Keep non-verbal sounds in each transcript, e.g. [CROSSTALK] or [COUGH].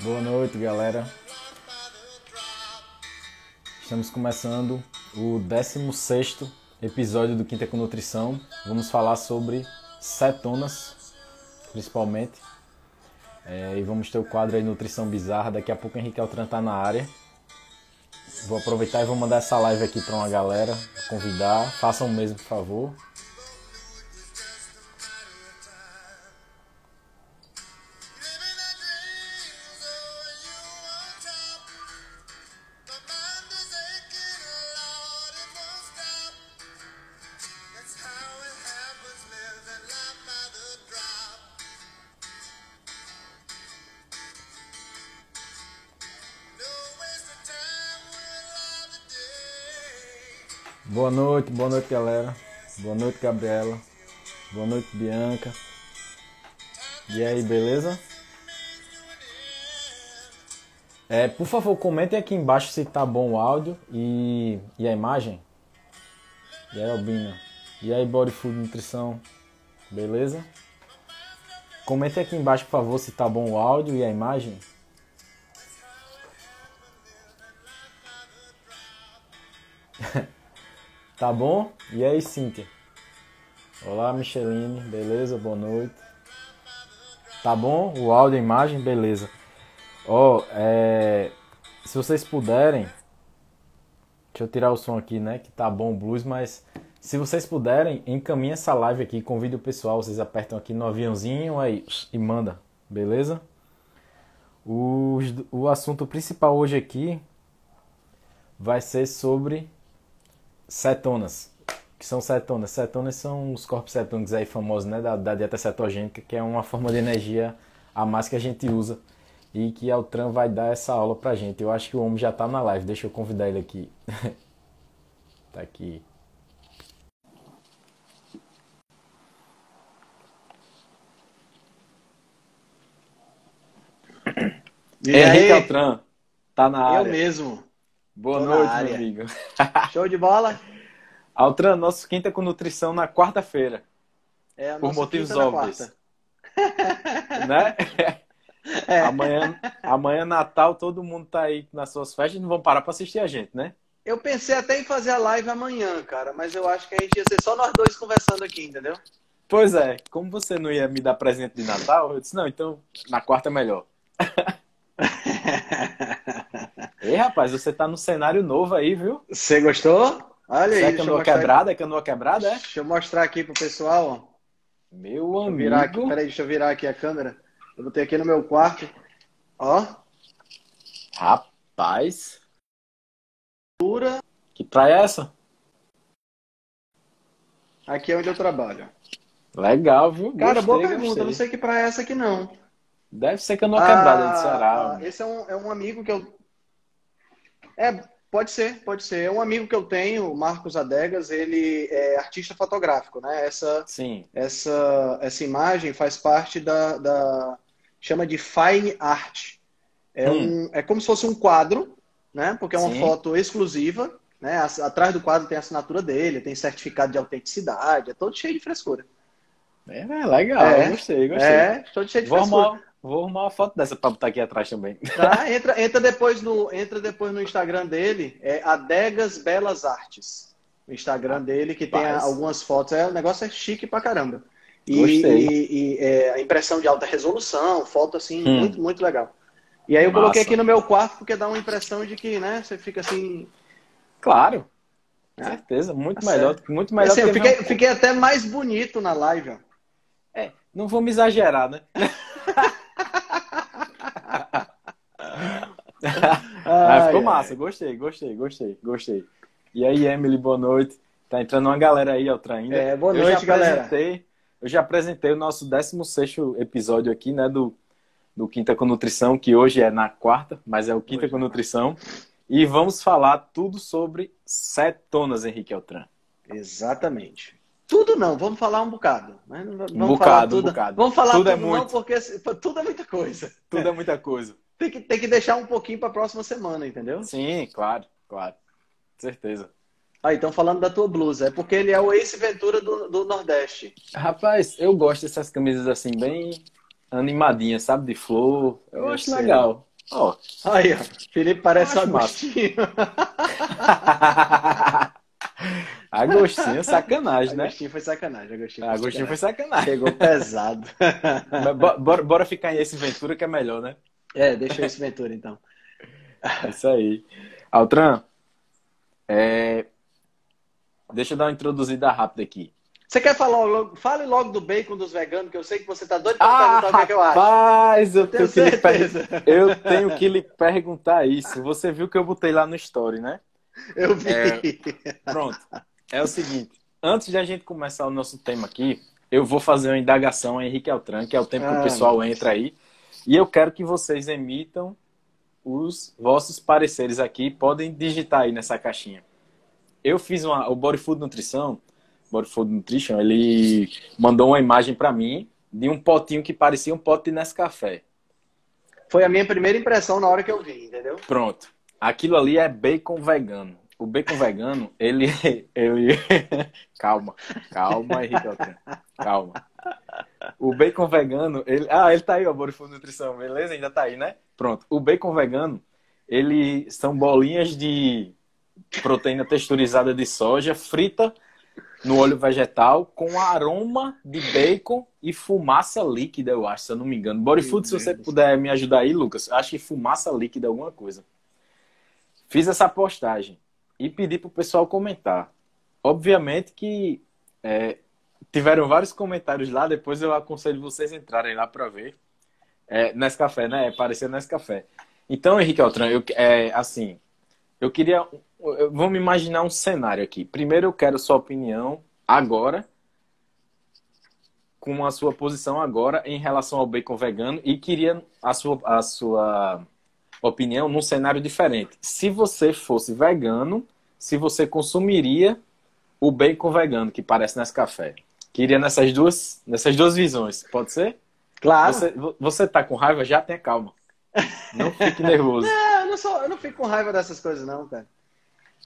Boa noite, galera. Estamos começando o 16 episódio do Quinta com Nutrição. Vamos falar sobre cetonas, principalmente. É, e vamos ter o quadro aí Nutrição Bizarra. Daqui a pouco o Henrique Altran tá na área. Vou aproveitar e vou mandar essa live aqui para uma galera, convidar. Façam o mesmo, por favor. Boa noite Gabriela. Boa noite Bianca. E aí, beleza? É, por favor, comentem aqui embaixo se tá bom o áudio e, e a imagem. E aí, Albina. E aí, Body Food Nutrição. Beleza? Comentem aqui embaixo, por favor, se tá bom o áudio e a imagem. [LAUGHS] Tá bom? E aí, Cíntia? Olá, Micheline, beleza? Boa noite. Tá bom? O áudio a imagem? Beleza. Ó, oh, é... se vocês puderem, deixa eu tirar o som aqui, né? Que tá bom o blues, mas se vocês puderem, encaminhe essa live aqui, convide o pessoal, vocês apertam aqui no aviãozinho aí e manda, beleza? O, o assunto principal hoje aqui vai ser sobre cetonas. Que são cetonas? Cetonas são os corpos cetônicos aí famosos, né, da, da dieta cetogênica, que é uma forma de energia a mais que a gente usa e que Altran vai dar essa aula pra gente. Eu acho que o homem já tá na live, deixa eu convidar ele aqui. [LAUGHS] tá aqui. E Henrique aí? Altran, tá na área. Eu mesmo. Boa Tô noite, meu amigo. Show de bola. [LAUGHS] Altran, nosso quinta com nutrição na quarta-feira. É, por motivos óbvios. [LAUGHS] né? É. Amanhã, amanhã Natal, todo mundo tá aí nas suas festas, não vão parar para assistir a gente, né? Eu pensei até em fazer a live amanhã, cara, mas eu acho que a gente ia ser só nós dois conversando aqui, entendeu? Pois é, como você não ia me dar presente de Natal, eu disse, não, então na quarta é melhor. [LAUGHS] Ei, rapaz, você tá no cenário novo aí, viu? Você gostou? Olha Você aí. É canoa quebrada? É canoa quebrada, é? Deixa eu mostrar aqui pro pessoal. Meu deixa amigo. Virar aqui, peraí, deixa eu virar aqui a câmera. Eu botei aqui no meu quarto. Ó. Rapaz. Que praia é essa? Aqui é onde eu trabalho. Legal, viu? Cara, gostei, boa pergunta. Gostei. Não sei que praia é essa aqui, não. Deve ser canoa ah, quebrada de Ceará. Esse é um, é um amigo que eu é, pode ser, pode ser. É um amigo que eu tenho, o Marcos Adegas, ele é artista fotográfico, né? Essa, Sim. essa, essa imagem faz parte da, da chama de fine art. É, hum. um, é como se fosse um quadro, né? Porque é uma Sim. foto exclusiva, né? Atrás do quadro tem a assinatura dele, tem certificado de autenticidade, é todo cheio de frescura. É, é legal, é, gostei, gostei. É, todo cheio de Vou frescura. Arrumar, Vou arrumar uma foto dessa para botar aqui atrás também. Tá, entra, entra, depois no, entra depois no Instagram dele, é Adegas Belas Artes. O Instagram dele, que tem algumas fotos. É, o negócio é chique pra caramba. E, Gostei. e, e é, a impressão de alta resolução, foto assim, hum. muito, muito legal. E aí eu Massa. coloquei aqui no meu quarto porque dá uma impressão de que, né, você fica assim. Claro. Com certeza, muito tá melhor, certo. muito melhor. Assim, eu fiquei, fiquei até mais bonito na live, ó. É, não vamos exagerar, né? [LAUGHS] ah, ficou massa, gostei, gostei, gostei, gostei. E aí, Emily, boa noite. Tá entrando uma galera aí, outra ainda. É, boa noite, eu galera. Eu já apresentei o nosso 16 episódio aqui, né, do, do Quinta com Nutrição, que hoje é na quarta, mas é o Quinta hoje com é Nutrição. E vamos falar tudo sobre cetonas, Henrique Altran. Exatamente. Tudo não, vamos falar um bocado. Né? Vamos um bocado, tudo. um bocado. Vamos falar tudo, é tudo é muito. não, porque tudo é muita coisa. Tudo é muita coisa. Tem que, tem que deixar um pouquinho para a próxima semana, entendeu? Sim, claro, claro. Certeza. Ah, então falando da tua blusa, é porque ele é o Ace Ventura do, do Nordeste. Rapaz, eu gosto dessas camisas assim, bem animadinha, sabe? De flor. Eu, eu acho sei. legal. Ó. Aí, ó. Felipe parece Agostinho. [LAUGHS] Agostinho é sacanagem, né? Agostinho foi sacanagem. Agostinho, foi, Agostinho sacanagem. foi sacanagem. Chegou pesado. [LAUGHS] bora, bora ficar em esse Ventura que é melhor, né? É, deixa esse Ventura então. É isso aí. Altran, é... deixa eu dar uma introduzida rápida aqui. Você quer falar logo, fale logo do bacon dos veganos, que eu sei que você tá doido para ah, perguntar o que, é que eu acho. Rapaz, eu, tenho, tenho que lhe eu tenho que lhe perguntar isso. Você viu que eu botei lá no story, né? Eu vi. É, pronto. É o seguinte, antes de a gente começar o nosso tema aqui, eu vou fazer uma indagação a Henrique Altran, que é o tempo ah, que o ah, pessoal entra aí, e eu quero que vocês emitam os vossos pareceres aqui, podem digitar aí nessa caixinha. Eu fiz uma, o Body Food Nutrição, Body Food Nutrition, ele mandou uma imagem para mim de um potinho que parecia um pote de Nescafé. Foi a minha primeira impressão na hora que eu vi, entendeu? Pronto. Aquilo ali é bacon vegano. O bacon vegano, ele. [LAUGHS] ele... calma, calma, Henrique Calma. O bacon vegano, ele. Ah, ele tá aí, ó, Borifundo Nutrição, beleza? Ainda tá aí, né? Pronto. O bacon vegano, ele são bolinhas de proteína texturizada de soja frita no óleo vegetal com aroma de bacon e fumaça líquida, eu acho, se eu não me engano. Bodyfood, se você puder me ajudar aí, Lucas, acho que fumaça líquida alguma coisa. Fiz essa postagem e pedi para o pessoal comentar. Obviamente que é, tiveram vários comentários lá, depois eu aconselho vocês entrarem lá para ver. É, café, né? Parecia nesse café. Então, Henrique Altran, eu, é, assim, eu queria. Vamos imaginar um cenário aqui. Primeiro, eu quero sua opinião agora, com a sua posição agora em relação ao bacon vegano, e queria a sua, a sua opinião num cenário diferente. Se você fosse vegano, se você consumiria o bacon vegano que parece nesse café. Queria nessas duas, nessas duas visões, pode ser? Claro. Você, você tá com raiva, já tenha calma. Não fique [LAUGHS] nervoso. não, eu não, sou, eu não fico com raiva dessas coisas, não, cara.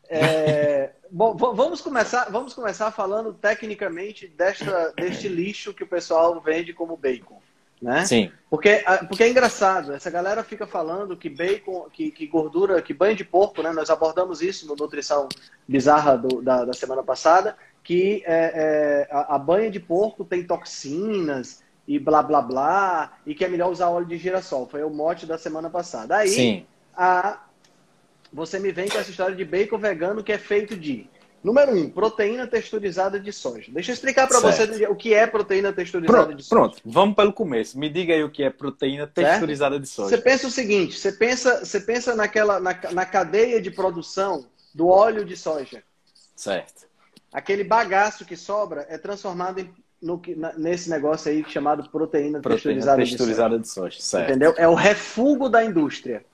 É, [LAUGHS] bom, vamos começar, vamos começar falando tecnicamente desta, deste lixo que o pessoal vende como bacon né? Sim. Porque, porque é engraçado, essa galera fica falando que bacon, que, que gordura, que banho de porco, né? Nós abordamos isso no Nutrição Bizarra do, da, da semana passada, que é, é, a, a banha de porco tem toxinas e blá blá blá, e que é melhor usar óleo de girassol. Foi o mote da semana passada. Aí Sim. A, você me vem com essa história de bacon vegano que é feito de Número um, proteína texturizada de soja. Deixa eu explicar para você o que é proteína texturizada pronto, de soja. Pronto, vamos pelo começo. Me diga aí o que é proteína texturizada certo? de soja. Você pensa o seguinte: você pensa, você pensa naquela, na, na cadeia de produção do óleo de soja. Certo. Aquele bagaço que sobra é transformado em, no, nesse negócio aí chamado proteína, proteína texturizada, texturizada de soja. De soja certo. Entendeu? É o refúgio da indústria.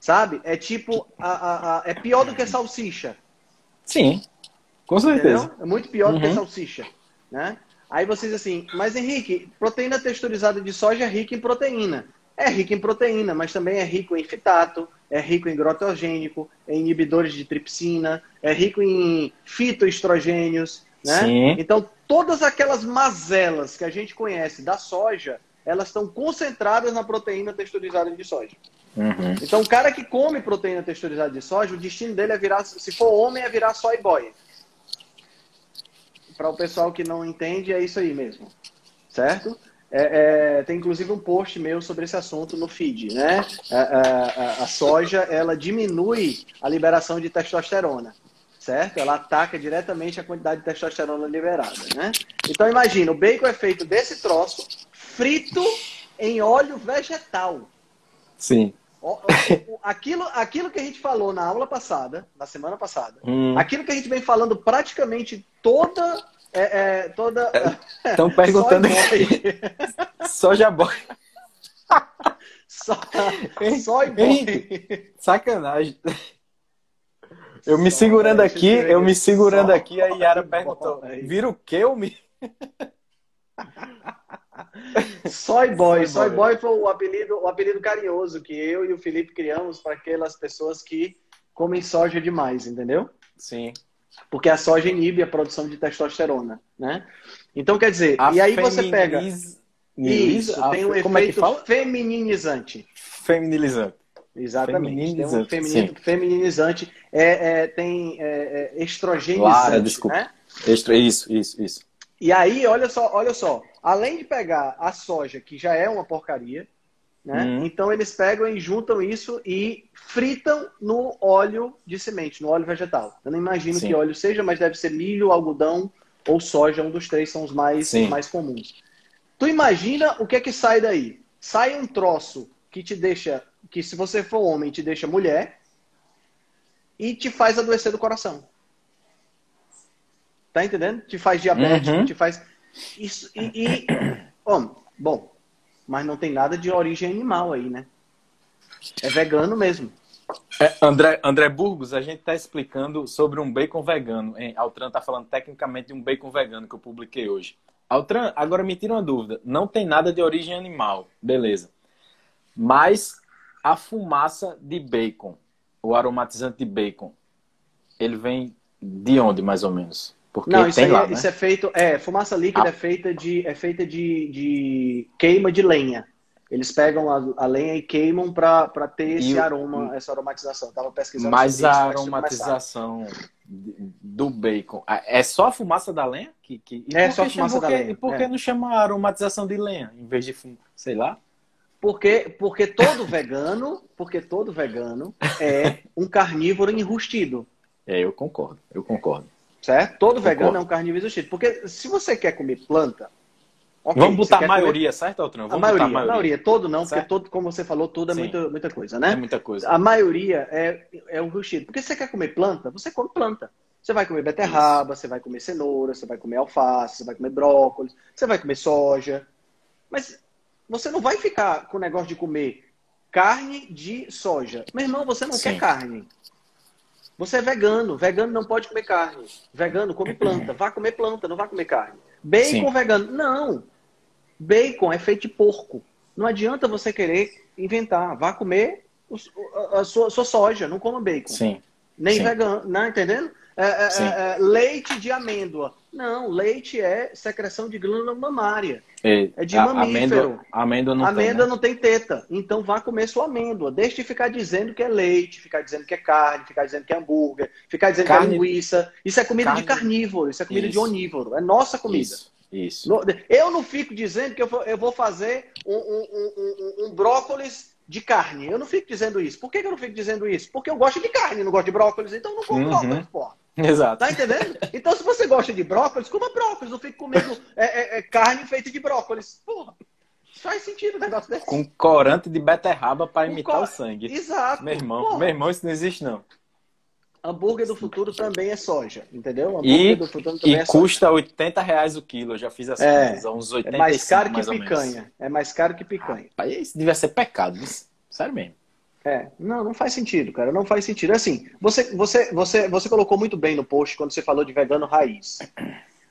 Sabe? É tipo, a, a, a, é pior do que salsicha. Sim. Com certeza. Entendeu? É muito pior uhum. do que salsicha, né? Aí vocês assim, mas Henrique, proteína texturizada de soja é rica em proteína. É rica em proteína, mas também é rico em fitato, é rico em grotogênico, é inibidores de tripsina, é rico em fitoestrogênios, né? Sim. Então, todas aquelas mazelas que a gente conhece da soja, elas estão concentradas na proteína texturizada de soja. Uhum. Então, o cara que come proteína texturizada de soja, o destino dele é virar, se for homem, é virar soy boy para o pessoal que não entende, é isso aí mesmo. Certo? É, é, tem inclusive um post meu sobre esse assunto no feed, né? A, a, a, soja ela diminui a liberação de testosterona, certo? Ela ataca diretamente a quantidade de testosterona liberada, né? Então imagina, o bacon é feito desse troço frito em óleo vegetal. Sim. Aquilo, aquilo que a gente falou na aula passada, na semana passada, hum. aquilo que a gente vem falando praticamente toda. É, é, toda Estão perguntando aqui. Soja boy. Só, soy boy. Sacanagem. Eu me segurando aqui, eu me segurando aqui, a Yara perguntou: vira o que eu me. Soy Boy. Soy Boy foi o apelido, o apelido carinhoso que eu e o Felipe criamos para aquelas pessoas que comem soja demais, entendeu? Sim. Porque a soja inibe a produção de testosterona, né? Então, quer dizer, a e aí você pega... Isso, tem um como efeito é femininizante. Feminilizante. Exatamente. Feminilizante. Tem um feminino, feminilizante. É, é, tem é, é estrogenizante, Lara, desculpa. né? Isso, isso, isso. E aí, olha só, olha só. Além de pegar a soja, que já é uma porcaria, né? Hum. Então eles pegam e juntam isso e fritam no óleo de semente, no óleo vegetal. Eu não imagino Sim. que óleo seja, mas deve ser milho, algodão ou soja, um dos três são os mais, mais comuns. Tu imagina o que é que sai daí? Sai um troço que te deixa, que se você for homem, te deixa mulher e te faz adoecer do coração. Tá entendendo? Te faz diabético, uhum. te faz. Isso, e. e... [COUGHS] Bom, bom, mas não tem nada de origem animal aí, né? É vegano mesmo. É, André, André Burgos, a gente está explicando sobre um bacon vegano. Hein? Altran está falando tecnicamente de um bacon vegano que eu publiquei hoje. Altran, agora me tira uma dúvida. Não tem nada de origem animal, beleza. Mas a fumaça de bacon, o aromatizante de bacon, ele vem de onde, mais ou menos? Porque não, isso, aí, lá, é, né? isso é feito. É, fumaça líquida ah. é feita de, é feita de, de queima de lenha. Eles pegam a, a lenha e queimam para ter esse e aroma, essa aromatização. Tava pesquisando. Mas a aromatização do bacon é só a fumaça da lenha? Que, que... é só a fumaça da lenha. E por que é. não chama aromatização de lenha em vez de, sei lá? Porque, porque todo vegano, porque todo vegano é um carnívoro enrustido. É, eu concordo, eu concordo. Certo? Todo vegano é um carnívoro enrustido. Porque se você quer comer planta, Okay, Vamos botar a maioria, comer... certo, Altran? Vamos a maioria, a maioria, a maioria. Todo não, certo? porque todo, como você falou, tudo é muita, muita coisa, né? É muita coisa. A maioria é, é o rustido. Porque você quer comer planta, você come planta. Você vai comer beterraba, Isso. você vai comer cenoura, você vai comer alface, você vai comer brócolis, você vai comer soja. Mas você não vai ficar com o negócio de comer carne de soja. Meu irmão, você não Sim. quer carne. Você é vegano. Vegano não pode comer carne. Vegano come planta. Vá comer planta, não vá comer carne. Bacon Sim. vegano. Não. Bacon é feito de porco. Não adianta você querer inventar. Vá comer a sua, a sua soja, não coma bacon. Sim. Nem Sim. vegano, não entendendo? É, é, é, é, leite de amêndoa. Não, leite é secreção de glândula mamária. E, é de mamífero. Amêndoa, amêndoa não amêndoa tem. Né? não tem teta. Então vá comer sua amêndoa. Deixe de ficar dizendo que é leite, ficar dizendo que é carne, ficar dizendo que é hambúrguer, ficar dizendo carne... que é linguiça. Isso é comida carne... de carnívoro, isso é comida isso. de onívoro. É nossa comida. Isso. Isso. Eu não fico dizendo que eu vou fazer um, um, um, um, brócolis de carne. Eu não fico dizendo isso. Por que eu não fico dizendo isso? Porque eu gosto de carne, não gosto de brócolis, então eu não como uhum. brócolis, porra. Exato. Tá entendendo? Então, se você gosta de brócolis, coma brócolis. Não fique comendo é, é, é, carne feita de brócolis. Porra. Faz sentido o negócio desse. Com corante de beterraba para imitar cor... o sangue. Exato. Meu irmão, meu irmão, isso não existe, não. Hambúrguer do futuro também é soja, entendeu? Hambúrguer e, do futuro também e é custa soja. 80 reais o quilo. Eu já fiz assim, é, uns 85 É mais caro que picanha. É mais caro que picanha. Ah, isso devia ser pecado. Sério mesmo. É, não, não faz sentido, cara. Não faz sentido. Assim, você, você, você, você colocou muito bem no post quando você falou de vegano raiz.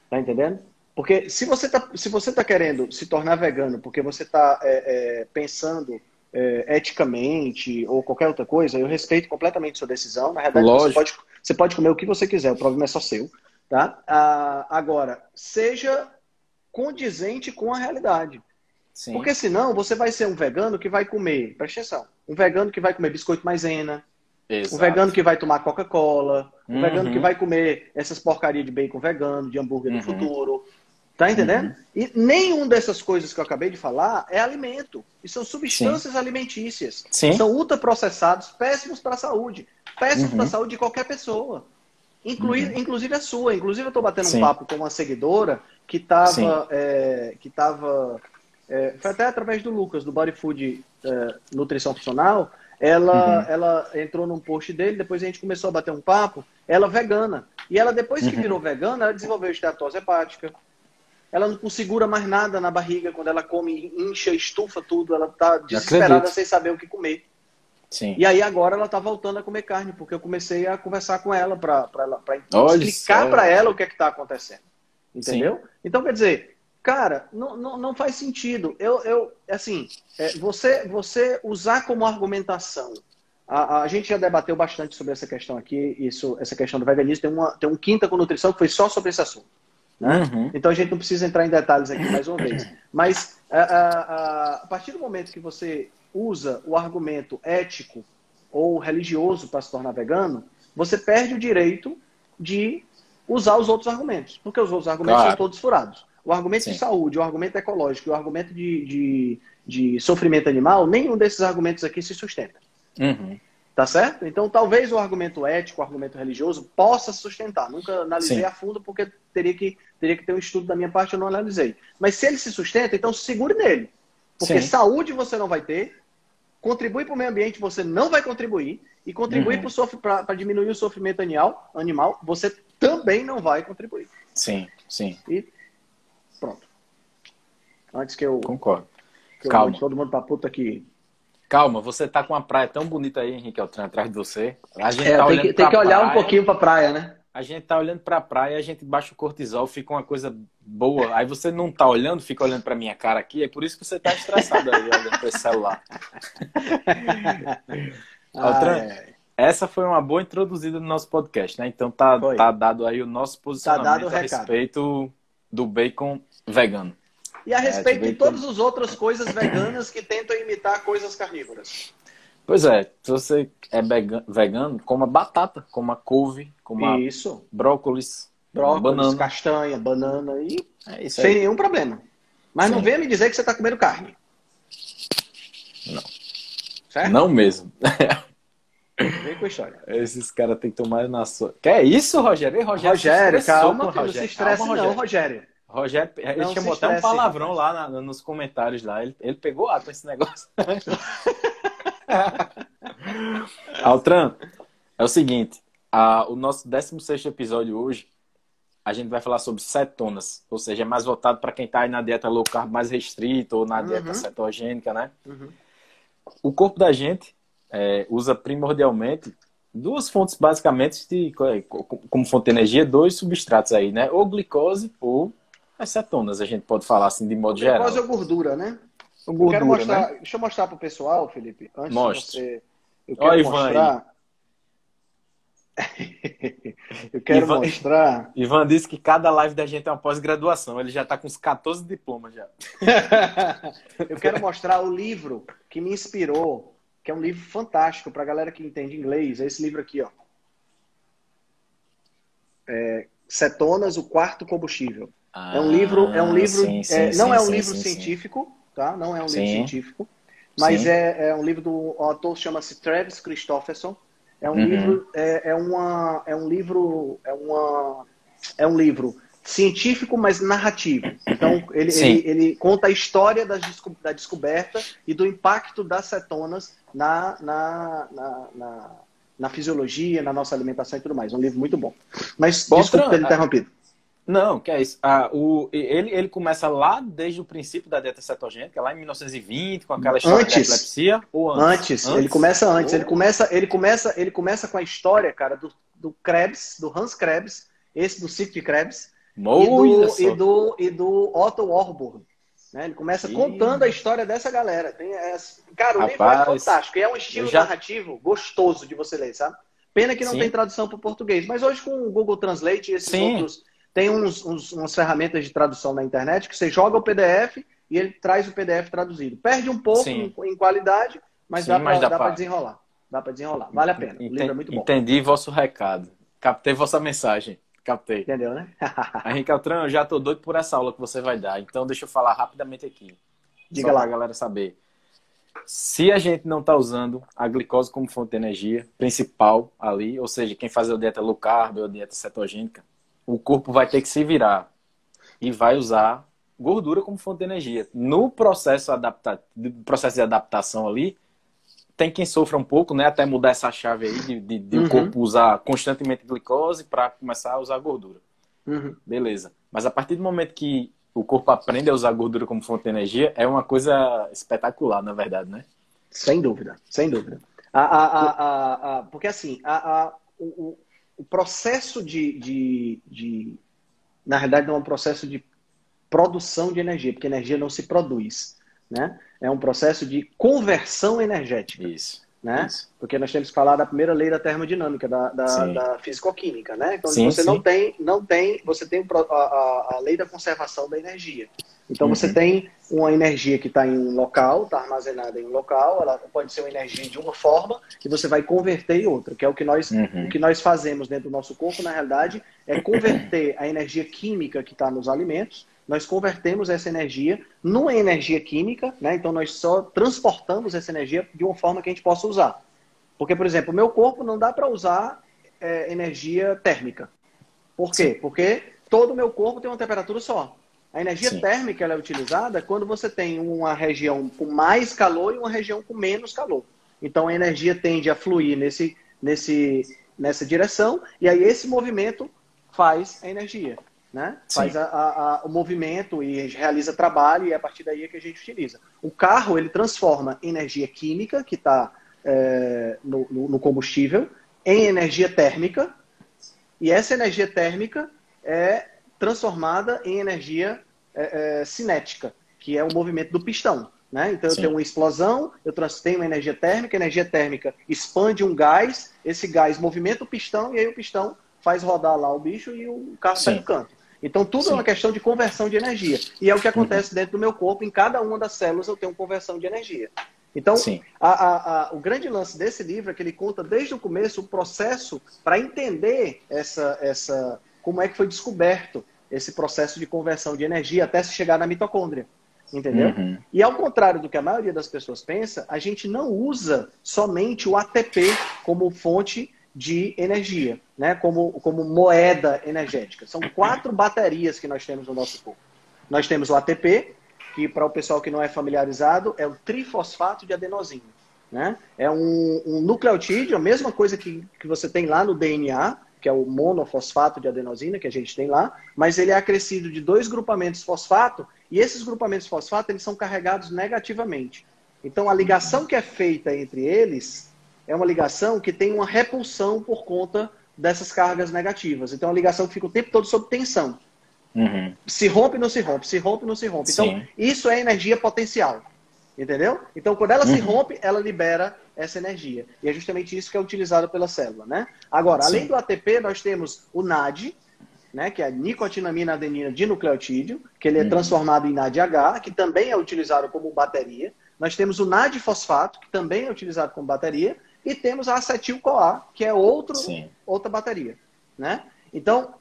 Tá entendendo? Porque se você tá, se você tá querendo se tornar vegano porque você tá é, é, pensando é, eticamente ou qualquer outra coisa, eu respeito completamente sua decisão. Na verdade, você pode, você pode comer o que você quiser, o problema é só seu. Tá? Ah, agora, seja condizente com a realidade. Sim. Porque senão você vai ser um vegano que vai comer, presta atenção, um vegano que vai comer biscoito maisena, Exato. um vegano que vai tomar Coca-Cola, um uhum. vegano que vai comer essas porcarias de bacon vegano, de hambúrguer uhum. no futuro. Tá entendendo? Uhum. E nenhum dessas coisas que eu acabei de falar é alimento. E são substâncias Sim. alimentícias. Sim. São ultraprocessados, péssimos para a saúde. Péssimos para a uhum. saúde de qualquer pessoa. Inclui, uhum. Inclusive a sua. Inclusive eu estou batendo Sim. um papo com uma seguidora que estava é, que tava é, foi até através do Lucas, do Body Food é, Nutrição Funcional. Ela, uhum. ela entrou num post dele, depois a gente começou a bater um papo. Ela vegana. E ela, depois que uhum. virou vegana, ela desenvolveu esteatose hepática. Ela não segura mais nada na barriga. Quando ela come, incha, estufa tudo. Ela tá desesperada sem saber o que comer. Sim. E aí agora ela tá voltando a comer carne, porque eu comecei a conversar com ela para explicar para ela o que é que está acontecendo. Entendeu? Sim. Então, quer dizer, Cara, não, não, não faz sentido. Eu, eu assim, é, você, você usar como argumentação. A, a, gente já debateu bastante sobre essa questão aqui, isso, essa questão do veganismo. Tem, uma, tem um quinta com nutrição que foi só sobre esse assunto. Né? Uhum. Então a gente não precisa entrar em detalhes aqui mais uma vez. Mas a, a, a partir do momento que você usa o argumento ético ou religioso para se tornar vegano, você perde o direito de usar os outros argumentos, porque os outros argumentos claro. são todos furados. O argumento Sim. de saúde, o argumento ecológico, o argumento de, de, de, sofrimento animal, nenhum desses argumentos aqui se sustenta. Uhum. Tá certo? Então, talvez o argumento ético, o argumento religioso, possa sustentar. Nunca analisei Sim. a fundo, porque teria que, teria que ter um estudo da minha parte, eu não analisei. Mas se ele se sustenta, então segure nele. Porque Sim. saúde você não vai ter, contribuir para o meio ambiente você não vai contribuir, e contribuir uhum. para diminuir o sofrimento animal, animal, você também não vai contribuir. Sim, sim. E pronto. Antes que eu. Concordo. Que Calma. Eu todo mundo pra puta aqui. Calma, você tá com uma praia tão bonita aí, Henrique Altran, atrás de você. A gente é, tá tem que, tem que olhar praia, um pouquinho pra praia, né? A gente tá olhando pra praia, a gente baixa o cortisol, fica uma coisa boa. Aí você não tá olhando, fica olhando pra minha cara aqui, é por isso que você tá estressado aí, olhando pra esse celular. [LAUGHS] Ah, essa foi uma boa introduzida no nosso podcast, né? Então tá, tá dado aí o nosso posicionamento tá a respeito do bacon vegano. E a é, respeito é, de todas as outras coisas veganas que tentam imitar coisas carnívoras. Pois é, se você é vegano, coma batata, coma couve, coma isso. brócolis, brócolis, banana. castanha, banana e é sem nenhum problema. Mas Sim. não venha me dizer que você está comendo carne. Não. Certo? Não mesmo. [LAUGHS] Vem com a história. Esses caras têm que tomar na sua. Que é isso, Rogério? Ei, Rogério, Rogério calma, Rogério. não se estresse calma, não, Rogério. Rogério, ele não chamou até um palavrão lá na, nos comentários lá. Ele, ele pegou com esse negócio. [LAUGHS] [LAUGHS] Altran, é o seguinte. A, o nosso 16 episódio hoje, a gente vai falar sobre cetonas. Ou seja, é mais voltado para quem está aí na dieta low carb mais restrita ou na dieta uhum. cetogênica, né? Uhum. O corpo da gente é, usa primordialmente duas fontes basicamente de, como fonte de energia, dois substratos aí, né? Ou glicose ou acetonas, a gente pode falar assim de modo geral. Glicose ou gordura, né? Gordura, eu quero mostrar, né? deixa eu mostrar para o pessoal, Felipe, antes Mostra. de você. Eu quero Ó, mostrar. [LAUGHS] eu quero Ivan, mostrar. Ivan disse que cada live da gente é uma pós-graduação. Ele já está com uns 14 diplomas já. [LAUGHS] eu quero mostrar o livro que me inspirou que é um livro fantástico para a galera que entende inglês. É esse livro aqui, ó. É, Cetonas, o quarto combustível. Ah, é um livro, é um livro, sim, sim, é, não sim, é um livro científico, tá? Não é um livro científico, mas é, é, um livro do o autor chama-se Travis Christofferson. É um uhum. livro, é, é, uma, é um livro, é uma, é um livro científico, mas narrativo. Então, ele, ele, ele, conta a história da, da descoberta e do impacto das cetonas na, na, na, na, na fisiologia, na nossa alimentação e tudo mais. Um livro muito bom. Mas, Bom, desculpa ter interrompido. Não, que é isso. Ah, o, ele, ele começa lá desde o princípio da dieta cetogênica, lá em 1920, com aquela história antes, da epilepsia, ou antes? antes? Antes, ele começa antes. Ele começa, ele começa, ele começa com a história, cara, do, do Krebs, do Hans Krebs, esse do Ciclo de Krebs, e do, e, do, e do Otto Warburg. Né? Ele começa Sim. contando a história dessa galera. Tem, é, cara, o Rapaz, livro é fantástico. É um estilo já... narrativo gostoso de você ler, sabe? Pena que não Sim. tem tradução para o português. Mas hoje com o Google Translate e esses Sim. outros... Tem uns, uns, umas ferramentas de tradução na internet que você joga o PDF e ele traz o PDF traduzido. Perde um pouco em, em, qualidade, mas Sim, dá para desenrolar. Dá para desenrolar. Vale a pena. O livro é muito bom. Entendi vosso recado. Captei vossa mensagem. Captei. Entendeu, né? [LAUGHS] Henrique Altran, eu já tô doido por essa aula que você vai dar. Então, deixa eu falar rapidamente aqui. Diga só lá. Galera saber. Se a gente não está usando a glicose como fonte de energia principal ali, ou seja, quem faz a dieta low carb ou a dieta cetogênica, o corpo vai ter que se virar e vai usar gordura como fonte de energia. No processo, adapta... processo de adaptação ali, tem quem sofra um pouco, né? Até mudar essa chave aí de, de, de uhum. o corpo usar constantemente glicose para começar a usar gordura. Uhum. Beleza. Mas a partir do momento que o corpo aprende a usar gordura como fonte de energia, é uma coisa espetacular, na verdade, né? Sem dúvida, sem dúvida. A, a, a, porque assim, o, o, processo de, de, de. Na realidade, não é um processo de produção de energia, porque energia não se produz. Né? É um processo de conversão energética. Isso. Né? Isso. Porque nós temos que falar da primeira lei da termodinâmica, da, da, da fisicoquímica, né? Então, sim, você sim. não tem, não tem, você tem a, a, a, lei da conservação da energia. Então, uhum. você tem uma energia que está em um local, está armazenada em um local, ela pode ser uma energia de uma forma e você vai converter em outra, que é o que nós, uhum. o que nós fazemos dentro do nosso corpo, na realidade, é converter a energia química que está nos alimentos nós convertemos essa energia numa energia química, né? Então nós só transportamos essa energia de uma forma que a gente possa usar. Porque, por exemplo, o meu corpo não dá para usar é, energia térmica. Por quê? Sim. Porque todo o meu corpo tem uma temperatura só. A energia Sim. térmica é utilizada quando você tem uma região com mais calor e uma região com menos calor. Então a energia tende a fluir nesse, nesse, nessa direção e aí esse movimento faz a energia né? Faz a, a, o movimento e realiza trabalho e é a partir daí é que a gente utiliza. O carro ele transforma energia química que está é, no, no, combustível em energia térmica e essa energia térmica é transformada em energia é, é, cinética, que é o movimento do pistão. Né? Então, eu Sim. tenho uma explosão, eu tenho uma energia térmica, a energia térmica expande um gás, esse gás movimenta o pistão e aí o pistão faz rodar lá o bicho e o carro Sim. sai do canto. Então, tudo Sim. é uma questão de conversão de energia. E é o que acontece uhum. dentro do meu corpo. Em cada uma das células eu tenho conversão de energia. Então, a, a, a, o grande lance desse livro é que ele conta desde o começo o processo para entender essa, essa, como é que foi descoberto esse processo de conversão de energia até se chegar na mitocôndria. Entendeu? Uhum. E ao contrário do que a maioria das pessoas pensa, a gente não usa somente o ATP como fonte de energia, né? como, como moeda energética. São quatro baterias que nós temos no nosso corpo. Nós temos o ATP, que para o pessoal que não é familiarizado, é o trifosfato de adenosina. Né? É um, um nucleotídeo, a mesma coisa que, que você tem lá no DNA, que é o monofosfato de adenosina, que a gente tem lá, mas ele é acrescido de dois grupamentos fosfato, e esses grupamentos fosfato eles são carregados negativamente. Então, a ligação que é feita entre eles é uma ligação que tem uma repulsão por conta dessas cargas negativas. Então, é uma ligação que fica o tempo todo sob tensão. Uhum. Se rompe, não se rompe, se rompe, não se rompe. Então, Sim. Então, isso é energia potencial. Entendeu? Então, quando ela uhum. se rompe, ela libera essa energia. E é justamente isso que é utilizado pela célula, né? Agora, Sim. além do ATP, nós temos o NAD, né, que é a nicotinamina adenina dinucleotídeo, que ele é uhum. transformado em NADH, que também é utilizado como bateria. Nós temos o NAD fosfato, que também é utilizado como bateria. E temos a acetil-CoA, que é outro, outra bateria. Né? Então,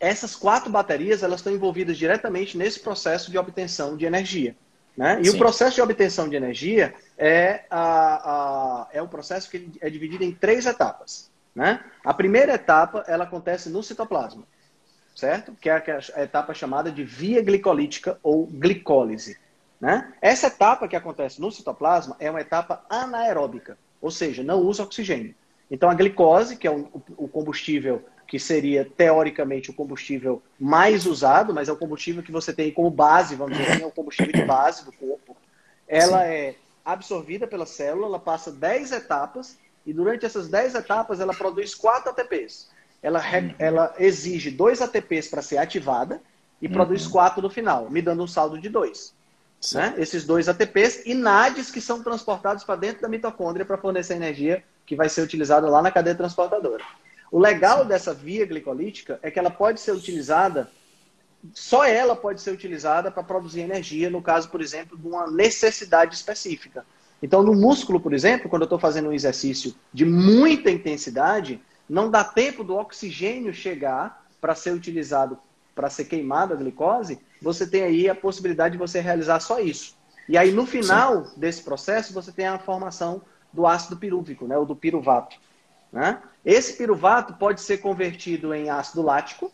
essas quatro baterias elas estão envolvidas diretamente nesse processo de obtenção de energia. Né? E Sim. o processo de obtenção de energia é, a, a, é um processo que é dividido em três etapas. Né? A primeira etapa ela acontece no citoplasma, certo? Que é a, etapa chamada de via glicolítica ou glicólise. Né? Essa etapa que acontece no citoplasma é uma etapa anaeróbica. Ou seja, não usa oxigênio. Então a glicose, que é o combustível que seria teoricamente o combustível mais usado, mas é o combustível que você tem como base, vamos dizer assim, é o combustível de base do corpo. Ela Sim. é absorvida pela célula, ela passa 10 etapas e durante essas 10 etapas ela produz 4 ATPs. Ela, uhum. ela exige 2 ATPs para ser ativada e uhum. produz 4 no final, me dando um saldo de 2 né? esses dois ATPs e NADs que são transportados para dentro da mitocôndria para fornecer energia que vai ser utilizada lá na cadeia transportadora. O legal Sim. dessa via glicolítica é que ela pode ser utilizada, só ela pode ser utilizada para produzir energia, no caso, por exemplo, de uma necessidade específica. Então, no músculo, por exemplo, quando eu estou fazendo um exercício de muita intensidade, não dá tempo do oxigênio chegar para ser utilizado para ser queimada a glicose, você tem aí a possibilidade de você realizar só isso. E aí, no final Sim. desse processo, você tem a formação do ácido pirúvico, né, ou do piruvato. Né? Esse piruvato pode ser convertido em ácido lático.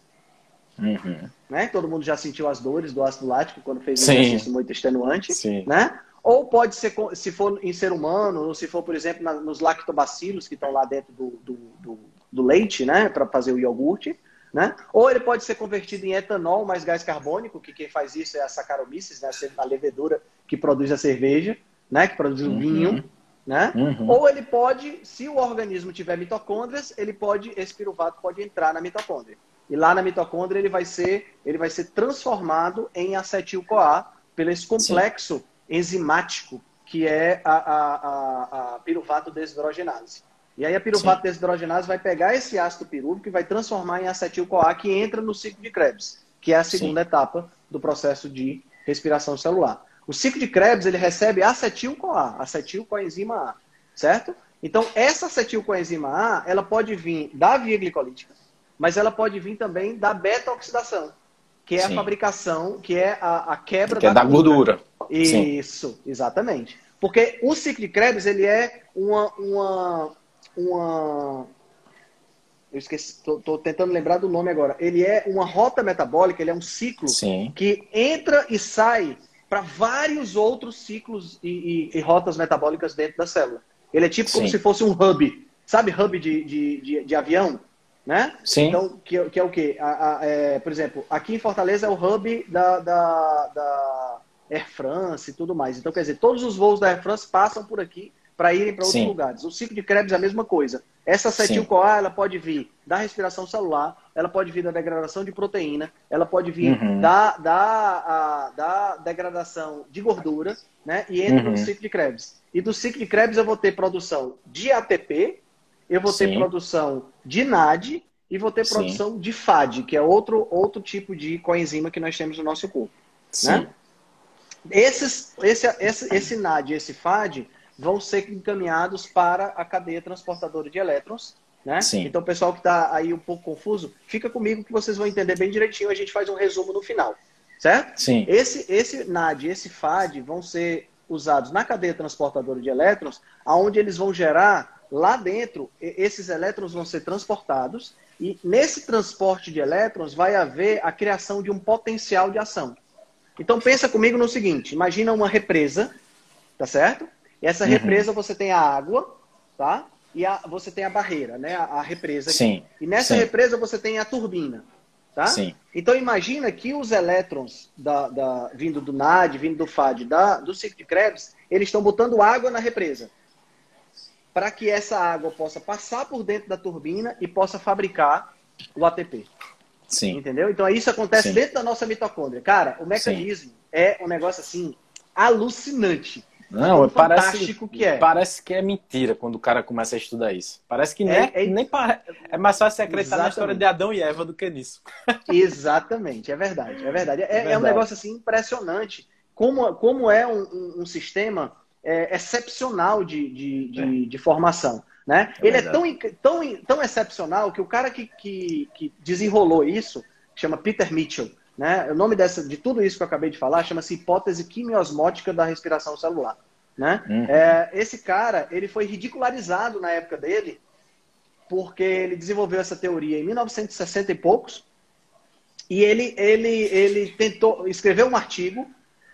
Uhum. Né? Todo mundo já sentiu as dores do ácido lático quando fez um exercício muito extenuante. Sim. Né? Ou pode ser, se for em ser humano, ou se for, por exemplo, nos lactobacilos que estão lá dentro do, do, do, do leite, né, para fazer o iogurte. Né? Ou ele pode ser convertido em etanol mais gás carbônico, que quem faz isso é a Saccharomyces, né? a levedura que produz a cerveja, né? que produz o uhum. vinho. Né? Uhum. Ou ele pode, se o organismo tiver mitocôndrias, ele pode, esse piruvato pode entrar na mitocôndria. E lá na mitocôndria ele vai ser, ele vai ser transformado em acetil-CoA pelo esse complexo Sim. enzimático que é a, a, a, a piruvato desidrogenase. E aí a piruvato desidrogenase vai pegar esse ácido pirúvico e vai transformar em acetil-CoA, que entra no ciclo de Krebs, que é a segunda Sim. etapa do processo de respiração celular. O ciclo de Krebs ele recebe acetil-CoA, acetil-coenzima A, certo? Então, essa acetil-coenzima A, ela pode vir da via glicolítica, mas ela pode vir também da beta-oxidação, que é Sim. a fabricação, que é a, a quebra que da, é da gordura. gordura. Isso, Sim. exatamente. Porque o ciclo de Krebs, ele é uma, uma, uma eu esqueci, estou tentando lembrar do nome agora. Ele é uma rota metabólica, ele é um ciclo Sim. que entra e sai para vários outros ciclos e, e, e, rotas metabólicas dentro da célula. Ele é tipo Sim. como se fosse um hub, sabe hub de, de, de, de avião? Né? Sim. Então, que, que é o quê? A, a, é, por exemplo, aqui em Fortaleza é o hub da, da, da Air France e tudo mais. Então, quer dizer, todos os voos da Air France passam por aqui para irem para outros Sim. lugares. O ciclo de Krebs é a mesma coisa. Essa acetil-CoA ela pode vir da respiração celular, ela pode vir da degradação de proteína, ela pode vir uhum. da, da, a, da degradação de gordura, né? E entra uhum. no ciclo de Krebs. E do ciclo de Krebs eu vou ter produção de ATP, eu vou Sim. ter produção de NAD e vou ter produção Sim. de FAD, que é outro, outro tipo de coenzima que nós temos no nosso corpo. Né? Esses, esse, esse, esse NAD e esse FAD vão ser encaminhados para a cadeia transportadora de elétrons. Né? Sim. Então, pessoal que está aí um pouco confuso, fica comigo que vocês vão entender bem direitinho. A gente faz um resumo no final, certo? Sim. Esse, esse NAD esse FAD vão ser usados na cadeia transportadora de elétrons, aonde eles vão gerar lá dentro, esses elétrons vão ser transportados e nesse transporte de elétrons vai haver a criação de um potencial de ação. Então pensa comigo no seguinte, imagina uma represa, tá certo? E essa uhum. represa você tem a água, tá? E a, você tem a barreira, né? A, a represa. Aqui. Sim. E nessa Sim. represa você tem a turbina, tá? Sim. Então imagina que os elétrons da, da, vindo do NAD, vindo do FAD, da, do ciclo de Krebs, eles estão botando água na represa. Para que essa água possa passar por dentro da turbina e possa fabricar o ATP. Sim. Entendeu? Então isso acontece Sim. dentro da nossa mitocôndria. Cara, o mecanismo Sim. é um negócio assim alucinante. Não, parece que é. Parece que é mentira quando o cara começa a estudar isso. Parece que nem é, é, nem é mais fácil acreditar Exatamente. na história de Adão e Eva do que nisso. [LAUGHS] Exatamente, é verdade, é verdade. É, é, verdade. é um negócio assim impressionante como, como é um, um, um sistema é, excepcional de, de, de, é. de formação. Né? Ele é tão, tão, tão excepcional que o cara que, que, que desenrolou isso chama Peter Mitchell. Né? O nome dessa, de tudo isso que eu acabei de falar chama-se hipótese quimiosmótica da respiração celular. Né? Uhum. É, esse cara ele foi ridicularizado na época dele porque ele desenvolveu essa teoria em 1960 e poucos e ele, ele, ele tentou escrever um artigo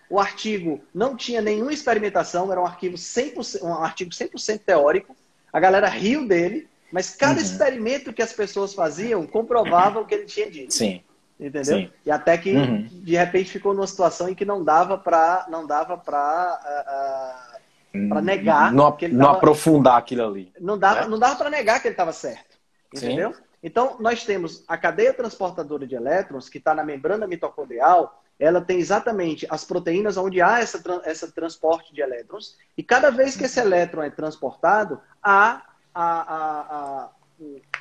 o artigo não tinha nenhuma experimentação, era um arquivo 100%, um artigo 100% teórico. A galera riu dele, mas cada uhum. experimento que as pessoas faziam comprovava o que ele tinha dito. Sim entendeu? Sim. E até que uhum. de repente ficou numa situação em que não dava para não dava para uh, uh, para negar não, ele não tava, aprofundar aquilo ali. Não dava, né? não dava para negar que ele estava certo, entendeu? Sim. Então nós temos a cadeia transportadora de elétrons que está na membrana mitocondrial. Ela tem exatamente as proteínas onde há essa, essa transporte de elétrons. E cada vez que esse elétron é transportado, há a, a, a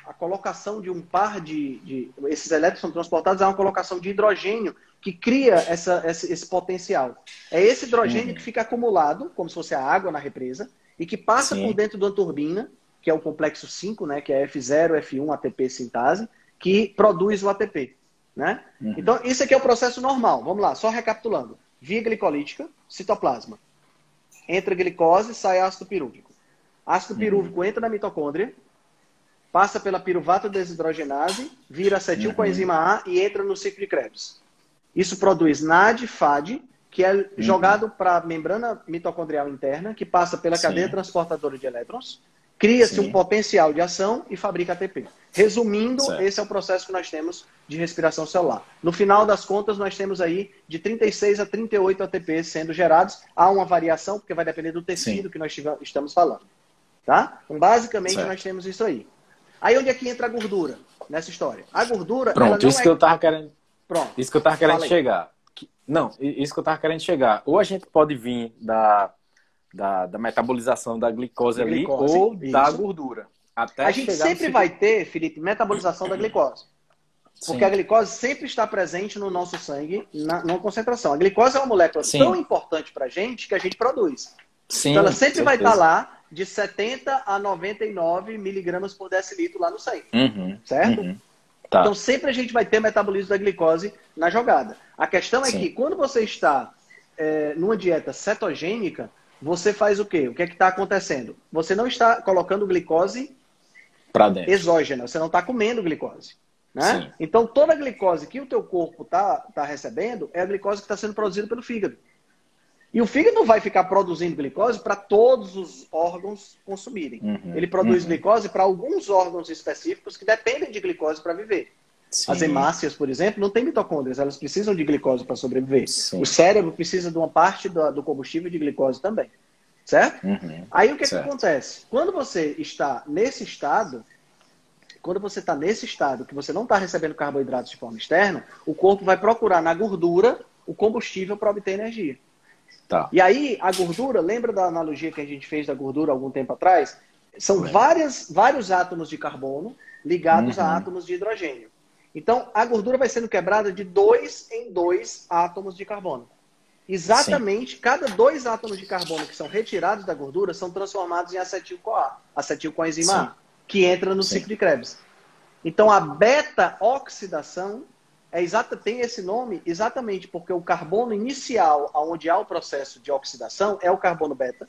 a colocação de um par de, de, Esses elétrons são transportados a uma colocação de hidrogênio que cria essa, esse, esse potencial. É esse hidrogênio uhum. que fica acumulado, como se fosse a água na represa, e que passa Sim. por dentro da turbina, que é o complexo 5, né, que é F0, F1, ATP sintase, que produz o ATP. Né? Uhum. Então, isso aqui é o processo normal. Vamos lá, só recapitulando. Via glicolítica, citoplasma. Entra glicose, sai ácido pirúvico. Ácido uhum. pirúvico entra na mitocôndria, passa pela piruvato desidrogenase, vira acetilcoenzima uhum. A e entra no ciclo de Krebs. Isso produz NAD, FAD, que é uhum. jogado para a membrana mitocondrial interna, que passa pela Sim. cadeia transportadora de elétrons, cria-se um potencial de ação e fabrica ATP. Resumindo, certo. esse é o processo que nós temos de respiração celular. No final das contas, nós temos aí de 36 a 38 ATP sendo gerados. Há uma variação, porque vai depender do tecido Sim. que nós estamos falando. Tá? Então, basicamente, certo. nós temos isso aí. Aí onde é que entra a gordura nessa história? A gordura. Pronto, isso é... que eu tava querendo. Pronto. Isso que eu tava querendo chegar. Não, isso que eu tava querendo chegar. Ou a gente pode vir da, da, da metabolização da glicose, ali ou isso. da gordura. Até a gente sempre vai ter, Felipe, metabolização da glicose. Porque Sim. a glicose sempre está presente no nosso sangue, na, numa concentração. A glicose é uma molécula Sim. tão importante para a gente que a gente produz. Sim, então ela sempre vai estar lá de 70 a 99 miligramas por decilitro lá no sangue. Uhum, certo? Uhum. Tá. Então sempre a gente vai ter metabolismo da glicose na jogada. A questão é Sim. que quando você está é, numa dieta cetogênica, você faz o quê? O que é que está acontecendo? Você não está colocando glicose exógena, você não está comendo glicose. Né? Então toda a glicose que o teu corpo está tá recebendo é a glicose que está sendo produzida pelo fígado. E o fígado não vai ficar produzindo glicose para todos os órgãos consumirem. Uhum, Ele produz uhum. glicose para alguns órgãos específicos que dependem de glicose para viver. Sim. As hemácias, por exemplo, não têm mitocôndrias, elas precisam de glicose para sobreviver. Sim. O cérebro precisa de uma parte do, do combustível de glicose também. Certo? Uhum. Aí o que, que acontece? Quando você está nesse estado, quando você está nesse estado que você não está recebendo carboidratos de forma externa, o corpo vai procurar na gordura o combustível para obter energia. Tá. E aí, a gordura, lembra da analogia que a gente fez da gordura algum tempo atrás? São várias, vários átomos de carbono ligados uhum. a átomos de hidrogênio. Então, a gordura vai sendo quebrada de dois em dois átomos de carbono. Exatamente, Sim. cada dois átomos de carbono que são retirados da gordura são transformados em acetil-CoA, acetil-coenzima A, que entra no Sim. ciclo de Krebs. Então, a beta-oxidação é exata, tem esse nome exatamente porque o carbono inicial, onde há o processo de oxidação, é o carbono beta.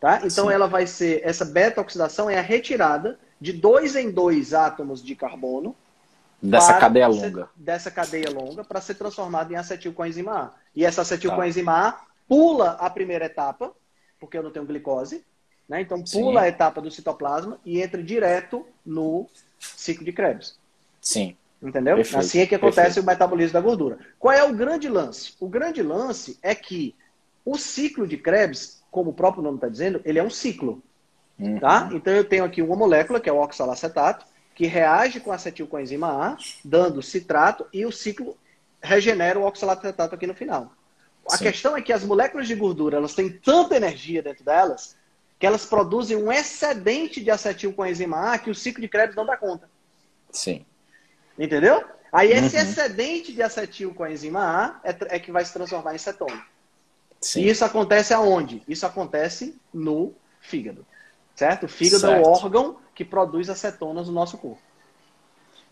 Tá? Então, Sim. ela vai ser, essa beta-oxidação é a retirada de dois em dois átomos de carbono. Dessa cadeia longa. Ser, dessa cadeia longa para ser transformada em acetilcoenzima A. E essa acetilcoenzima tá. A pula a primeira etapa, porque eu não tenho glicose. Né? Então, pula Sim. a etapa do citoplasma e entra direto no ciclo de Krebs. Sim. Entendeu? Perfeito, assim é que acontece perfeito. o metabolismo da gordura. Qual é o grande lance? O grande lance é que o ciclo de Krebs, como o próprio nome está dizendo, ele é um ciclo. Uhum. Tá? Então eu tenho aqui uma molécula, que é o oxalacetato, que reage com acetilcoenzima A, dando citrato, e o ciclo regenera o oxalacetato aqui no final. A Sim. questão é que as moléculas de gordura elas têm tanta energia dentro delas que elas produzem um excedente de acetilcoenzima A que o ciclo de Krebs não dá conta. Sim. Entendeu? Aí esse uhum. excedente de acetil com a enzima A é, é, que vai se transformar em cetona. Sim. E isso acontece aonde? Isso acontece no fígado. Certo? O fígado certo. é o órgão que produz acetonas no nosso corpo.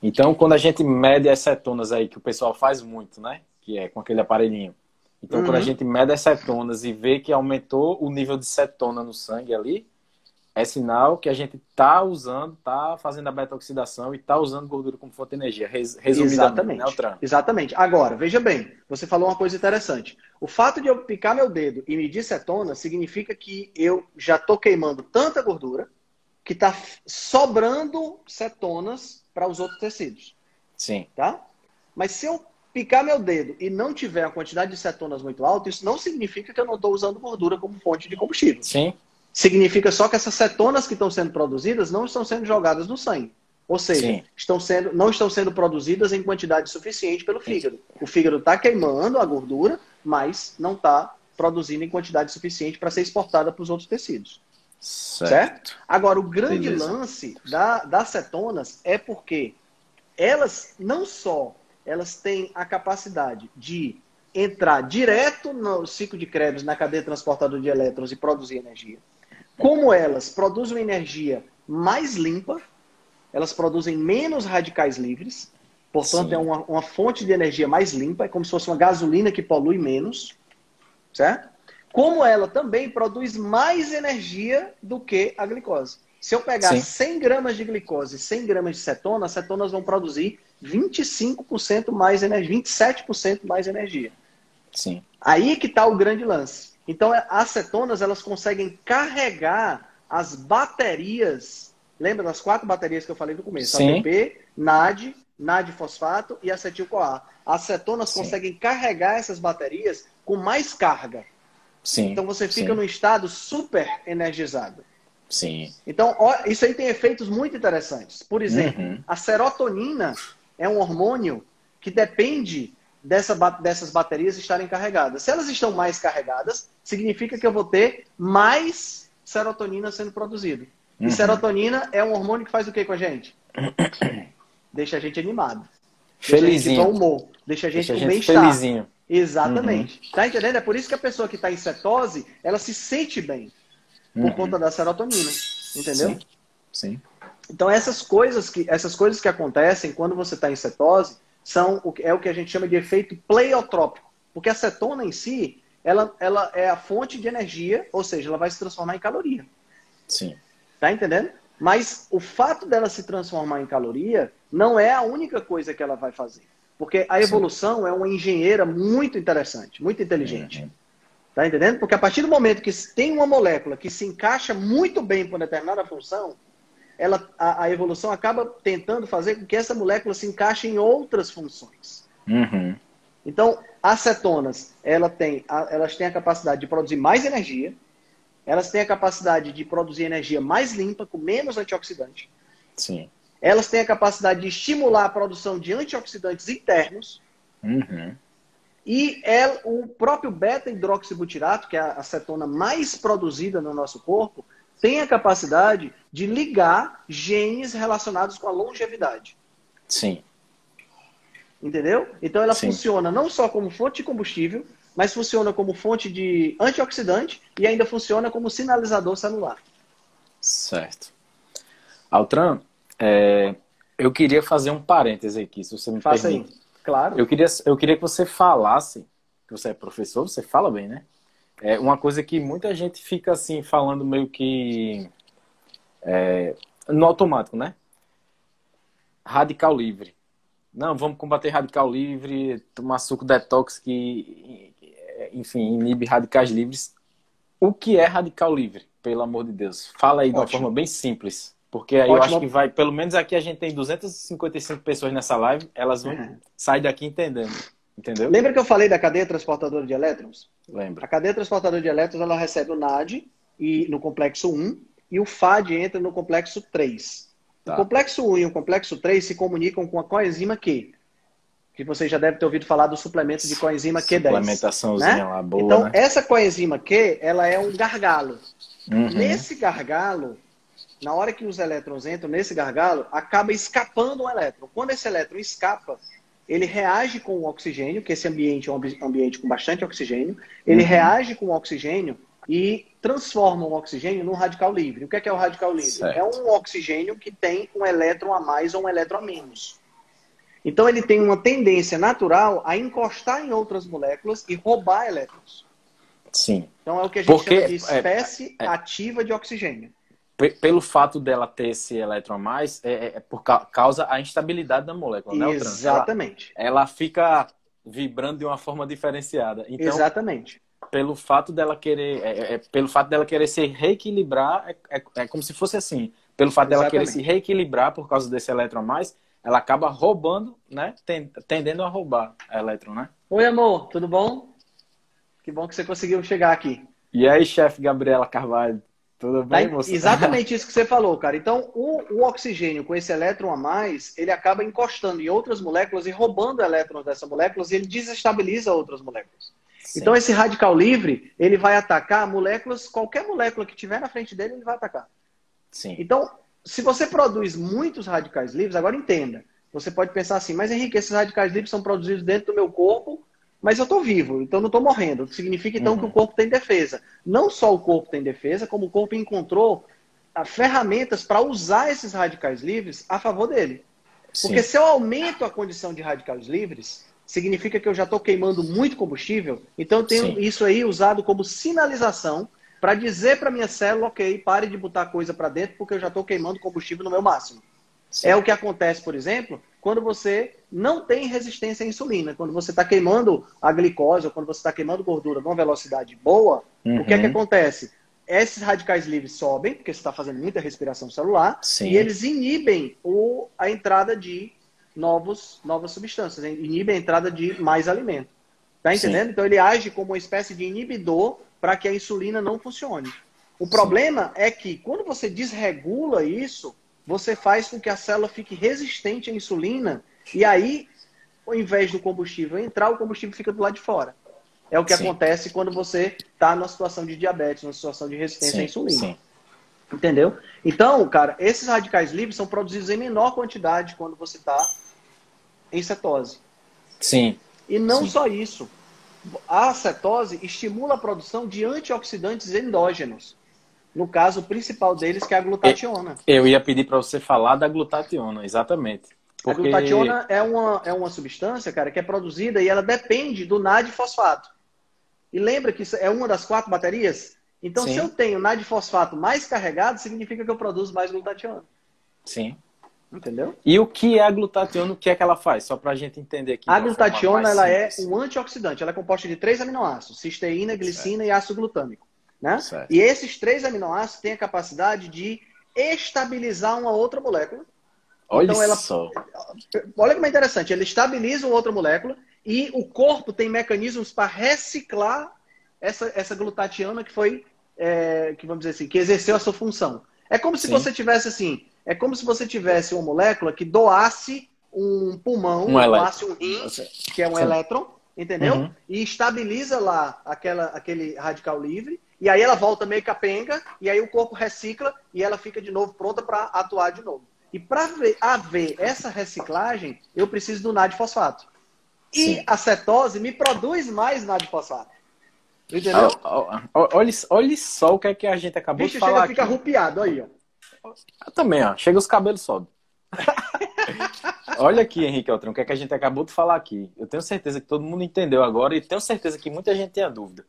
Então, quando a gente mede as cetonas aí, que o pessoal faz muito, né? Que é com aquele aparelhinho. Então, uhum. quando a uhum. gente mede as cetonas e vê que aumentou o nível de cetona no sangue ali, é sinal que a gente está usando, está fazendo a beta-oxidação e está usando gordura como fonte de energia. Resumidamente, Exatamente. Né, Exatamente. Agora, veja bem, você falou uma coisa interessante. O fato de eu picar meu dedo e medir cetona significa que eu já estou queimando tanta gordura que está sobrando cetonas para os outros tecidos. Sim. Tá? Mas se eu picar meu dedo e não tiver a quantidade de cetonas muito alta, isso não significa que eu não estou usando gordura como fonte de combustível. Sim significa só que essas cetonas que estão sendo produzidas não estão sendo jogadas no sangue. Ou seja, estão sendo, não estão sendo produzidas em quantidade suficiente pelo fígado. O fígado está queimando a gordura, mas não está produzindo em quantidade suficiente para ser exportada para os outros tecidos. Certo. certo? Agora, o grande Beleza. lance da, das cetonas é porque elas não só elas têm a capacidade de entrar direto no ciclo de Krebs, na cadeia transportadora de elétrons e produzir energia, como elas produzem energia mais limpa, elas produzem menos radicais livres, portanto Sim. é uma, uma fonte de energia mais limpa, é como se fosse uma gasolina que polui menos, certo? Como ela também produz mais energia do que a glicose. Se eu pegar Sim. 100 gramas de glicose e 100 gramas de cetona, as cetonas vão produzir 25% mais energia, 27% mais energia. Sim. Aí que está o grande lance. Então, as cetonas elas conseguem carregar as baterias. Lembra das quatro baterias que eu falei no começo? Sim. ATP, NAD, NAD fosfato e acetil-CoA. As cetonas Sim. conseguem carregar essas baterias com mais carga. Sim. Então você fica Sim. num estado super energizado. Sim. Então, ó, isso aí tem efeitos muito interessantes. Por exemplo, uhum. a serotonina é um hormônio que depende dessa, dessas baterias estarem carregadas. Se elas estão mais carregadas, significa que eu vou ter mais serotonina sendo produzido. Uhum. E serotonina é um hormônio que faz o que com a gente? [COUGHS] Deixa a gente animado. Felizinho. Deixa a gente com humor. Deixa a gente Deixa com bem-estar. Felizinho. Exatamente. Uhum. Tá entendendo? É por isso que a pessoa que está em cetose, ela se sente bem. Por uhum. conta da serotonina. Entendeu? Sim. Sim. Então essas coisas que essas coisas que acontecem quando você está em cetose são o, é o que a gente chama de efeito pleiotrópico, porque a cetona em si ela, ela é a fonte de energia, ou seja, ela vai se transformar em caloria. Sim. Tá entendendo? Mas o fato dela se transformar em caloria não é a única coisa que ela vai fazer. Porque a evolução Sim. é uma engenheira muito interessante, muito inteligente. Uhum. Tá entendendo? Porque a partir do momento que tem uma molécula que se encaixa muito bem com determinada função, ela, a, a, evolução acaba tentando fazer com que essa molécula se encaixe em outras funções. Uhum. Então, as cetonas, ela tem, elas têm a capacidade de produzir mais energia, elas têm a capacidade de produzir energia mais limpa, com menos antioxidante. Sim. Elas têm a capacidade de estimular a produção de antioxidantes internos. Uhum. E ela, o próprio beta-hidroxibutirato, que é a cetona mais produzida no nosso corpo, tem a capacidade de ligar genes relacionados com a longevidade. Sim. Entendeu? Então ela Sim. funciona não só como fonte de combustível, mas funciona como fonte de antioxidante e ainda funciona como sinalizador celular. Certo. Altran, é, eu queria fazer um parêntese aqui, se você me Faça permite. Aí. Claro. Eu queria, eu queria que você falasse, que você é professor, você fala bem, né? É uma coisa que muita gente fica assim falando meio que é, no automático, né? Radical livre. Não, vamos combater radical livre, tomar suco detox que, enfim, inibe radicais livres. O que é radical livre, pelo amor de Deus? Fala aí Ótimo. de uma forma bem simples. Porque aí Ótimo. eu acho que vai, pelo menos aqui a gente tem 255 pessoas nessa live, elas vão uhum. sair daqui entendendo. Entendeu? Lembra que eu falei da cadeia transportadora de elétrons? Lembra. A cadeia transportadora de elétrons ela recebe o NAD e, no complexo 1 e o FAD entra no complexo 3. Tá. O complexo 1 e o complexo 3 se comunicam com a coenzima Q. Que você já deve ter ouvido falar do suplemento de coenzima Q10. Suplementaçãozinha né? lá, boa. Então, né? essa coenzima Q, ela é um gargalo. Uhum. Nesse gargalo, na hora que os elétrons entram nesse gargalo, acaba escapando um elétron. Quando esse elétron escapa, ele reage com o oxigênio, que esse ambiente é um ambiente com bastante oxigênio, ele uhum. reage com o oxigênio e transforma o oxigênio num radical livre. O que é, que é o radical livre? Certo. É um oxigênio que tem um elétron a mais ou um elétron a menos. Então ele tem uma tendência natural a encostar em outras moléculas e roubar elétrons. Sim. Então é o que a gente Porque, chama de espécie é, é, ativa de oxigênio pelo fato dela ter esse elétron a mais, é, é, é por causa a instabilidade da molécula, né? Exatamente. Ela, ela, fica vibrando de uma forma diferenciada. Então, Exatamente. Pelo fato dela querer, é, é, é pelo fato dela querer se reequilibrar, é, é, como se fosse assim. Pelo fato Exatamente. dela querer se reequilibrar por causa desse elétron a mais, ela acaba roubando, né? Tendendo a roubar a elétron, né? Oi, amor, tudo bom? Que bom que você conseguiu chegar aqui. E aí, chefe Gabriela Carvalho? Tudo bem, tá, Exatamente isso que você falou, cara. Então, o, o, oxigênio com esse elétron a mais, ele acaba encostando em outras moléculas e roubando elétrons dessas moléculas e ele desestabiliza outras moléculas. Sim. Então, esse radical livre, ele vai atacar moléculas, qualquer molécula que tiver na frente dele, ele vai atacar. Sim. Então, se você produz muitos radicais livres, agora entenda. Você pode pensar assim, mas Henrique, esses radicais livres são produzidos dentro do meu corpo mas eu estou vivo, então não estou morrendo. Significa então uhum. que o corpo tem defesa. Não só o corpo tem defesa, como o corpo encontrou ah, ferramentas para usar esses radicais livres a favor dele. Sim. Porque se eu aumento a condição de radicais livres, significa que eu já estou queimando muito combustível. Então eu tenho Sim. isso aí usado como sinalização para dizer para minha célula, ok, pare de botar coisa para dentro porque eu já estou queimando combustível no meu máximo. Sim. É o que acontece, por exemplo, quando você não tem resistência à insulina. Quando você está queimando a glicose ou quando você está queimando gordura numa velocidade boa, uhum. o que é que uhum. acontece? Esses radicais livres sobem, porque você está fazendo muita respiração celular, Sim. e eles inibem o, a entrada de novos, novas substâncias, inibem a entrada de mais alimento. Tá entendendo? Sim. Então ele age como uma espécie de inibidor para que a insulina não funcione. O Sim. problema é que quando você desregula isso, você faz com que a célula fique resistente à insulina e aí ao invés do combustível entrar, o combustível fica do lado de fora. É o que sim. acontece quando você está numa situação de diabetes, numa situação de resistência sim, à insulina. Sim. Entendeu? Então, cara, esses radicais livres são produzidos em menor quantidade quando você está em cetose. Sim. E não só isso. A cetose estimula a produção de antioxidantes endógenos. No caso, o principal deles que é a glutationa. Eu ia pedir para você falar da glutationa, exatamente. Porque... A glutationa é uma, é uma substância, cara, que é produzida e ela depende do NAD-fosfato. E lembra que isso é uma das quatro baterias? Então, Sim. se eu tenho NAD-fosfato mais carregado, significa que eu produzo mais glutationa. Sim. Entendeu? E o que é a glutationa? O que é que ela faz? Só para a gente entender aqui. A glutationa ela é um antioxidante. Ela é composta de três aminoácidos: cisteína, glicina certo. e ácido glutâmico. Né? E esses três aminoácidos têm a capacidade de estabilizar uma outra molécula. Olha então, ela, só. Olha como é interessante. Ele estabiliza uma outra molécula e o corpo tem mecanismos para reciclar essa, essa glutationa que foi, é, que vamos dizer assim, que exerceu a sua função. É como se Sim. você tivesse assim, é como se você tivesse uma molécula que doasse um pulmão, um doasse um rim, que é um Sim. elétron, entendeu? Uhum. E estabiliza lá aquela, aquele radical livre, e aí ela volta meio capenga, e aí o corpo recicla e ela fica de novo pronta para atuar de novo. E para haver essa reciclagem, eu preciso do NAD-fosfato. E Sim. a cetose me produz mais NAD-fosfato. Entendeu? Olha, olha só o que é que a gente acabou Bicho, de falar. Chega, fica rupiado aí, ó. Eu também, ó. Chega os cabelos sobem. [LAUGHS] Olha aqui, Henrique Altran, o que, é que a gente acabou de falar aqui. Eu tenho certeza que todo mundo entendeu agora e tenho certeza que muita gente tem a dúvida.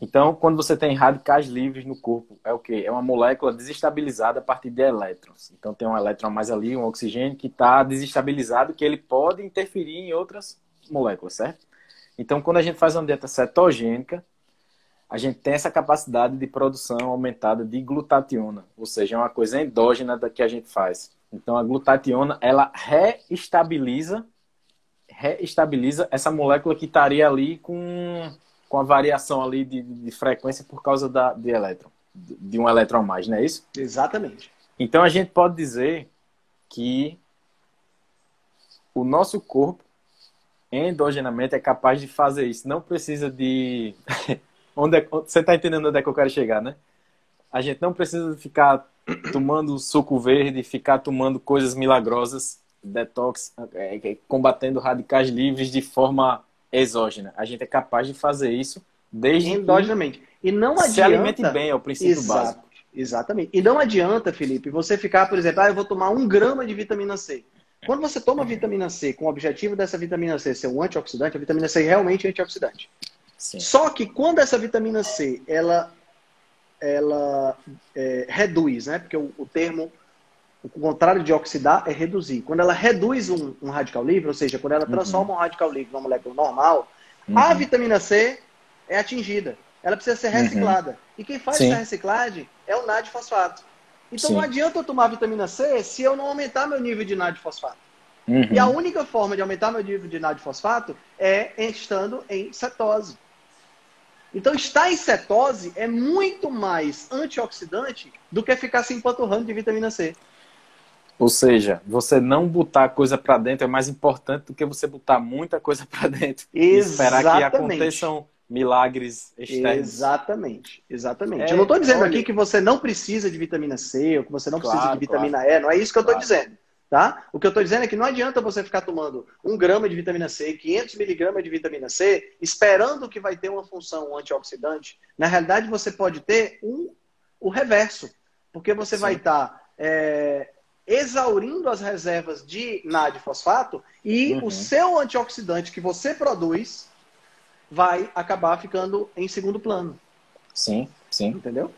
Então, quando você tem radicais livres no corpo, é o quê? É uma molécula desestabilizada a partir de elétrons. Então, tem um elétron mais ali, um oxigênio, que está desestabilizado, que ele pode interferir em outras moléculas, certo? Então, quando a gente faz uma dieta cetogênica, a gente tem essa capacidade de produção aumentada de glutationa, ou seja, é uma coisa endógena da que a gente faz. Então a glutationa, ela reestabiliza reestabiliza essa molécula que estaria ali com, com a variação ali de, de frequência por causa da, de elétron, de um elétron a mais, não é isso? Exatamente. Então a gente pode dizer que o nosso corpo endogenamente é capaz de fazer isso. Não precisa de [LAUGHS] Onde é, você está entendendo onde é que eu quero chegar, né? A gente não precisa ficar [CLEARS THROAT] tomando suco verde, ficar tomando coisas milagrosas, detox, é, é, combatendo radicais livres de forma exógena. A gente é capaz de fazer isso desde endogenamente. E não adianta se alimente bem, é o princípio Exato. básico. Exatamente. E não adianta, Felipe, você ficar, por exemplo, ah, eu vou tomar um grama de vitamina C. Quando você toma vitamina C com o objetivo dessa vitamina C ser um antioxidante, a vitamina C é realmente é antioxidante. Sim. Só que quando essa vitamina C ela, ela é, reduz, né? Porque o, o, termo, o contrário de oxidar é reduzir. Quando ela reduz um, um radical livre, ou seja, quando ela uhum. transforma uhum. um radical livre numa molécula normal, uhum. a vitamina C é atingida. Ela precisa ser reciclada. Uhum. E quem faz Sim. essa reciclagem é o NAD-fosfato. Então Sim. não adianta eu tomar vitamina C se eu não aumentar meu nível de NAD-fosfato. Uhum. E a única forma de aumentar meu nível de NAD-fosfato é estando em cetose. Então, estar em cetose é muito mais antioxidante do que ficar se empanturrando de vitamina C. Ou seja, você não botar coisa para dentro é mais importante do que você botar muita coisa para dentro. Exatamente. E esperar que aconteçam milagres externos. Exatamente, exatamente. É, eu não estou dizendo olha... aqui que você não precisa de vitamina C ou que você não claro, precisa de vitamina claro. E, não é isso que eu estou claro. dizendo. Tá? O que eu estou dizendo é que não adianta você ficar tomando um grama de vitamina C, 500 miligramas de vitamina C, esperando que vai ter uma função antioxidante. Na realidade, você pode ter um, o reverso, porque você Sim. vai estar tá, é, exaurindo as reservas de NAD-fosfato e uhum. o seu antioxidante que você produz vai acabar ficando em segundo plano. Sim, sim. Entendeu?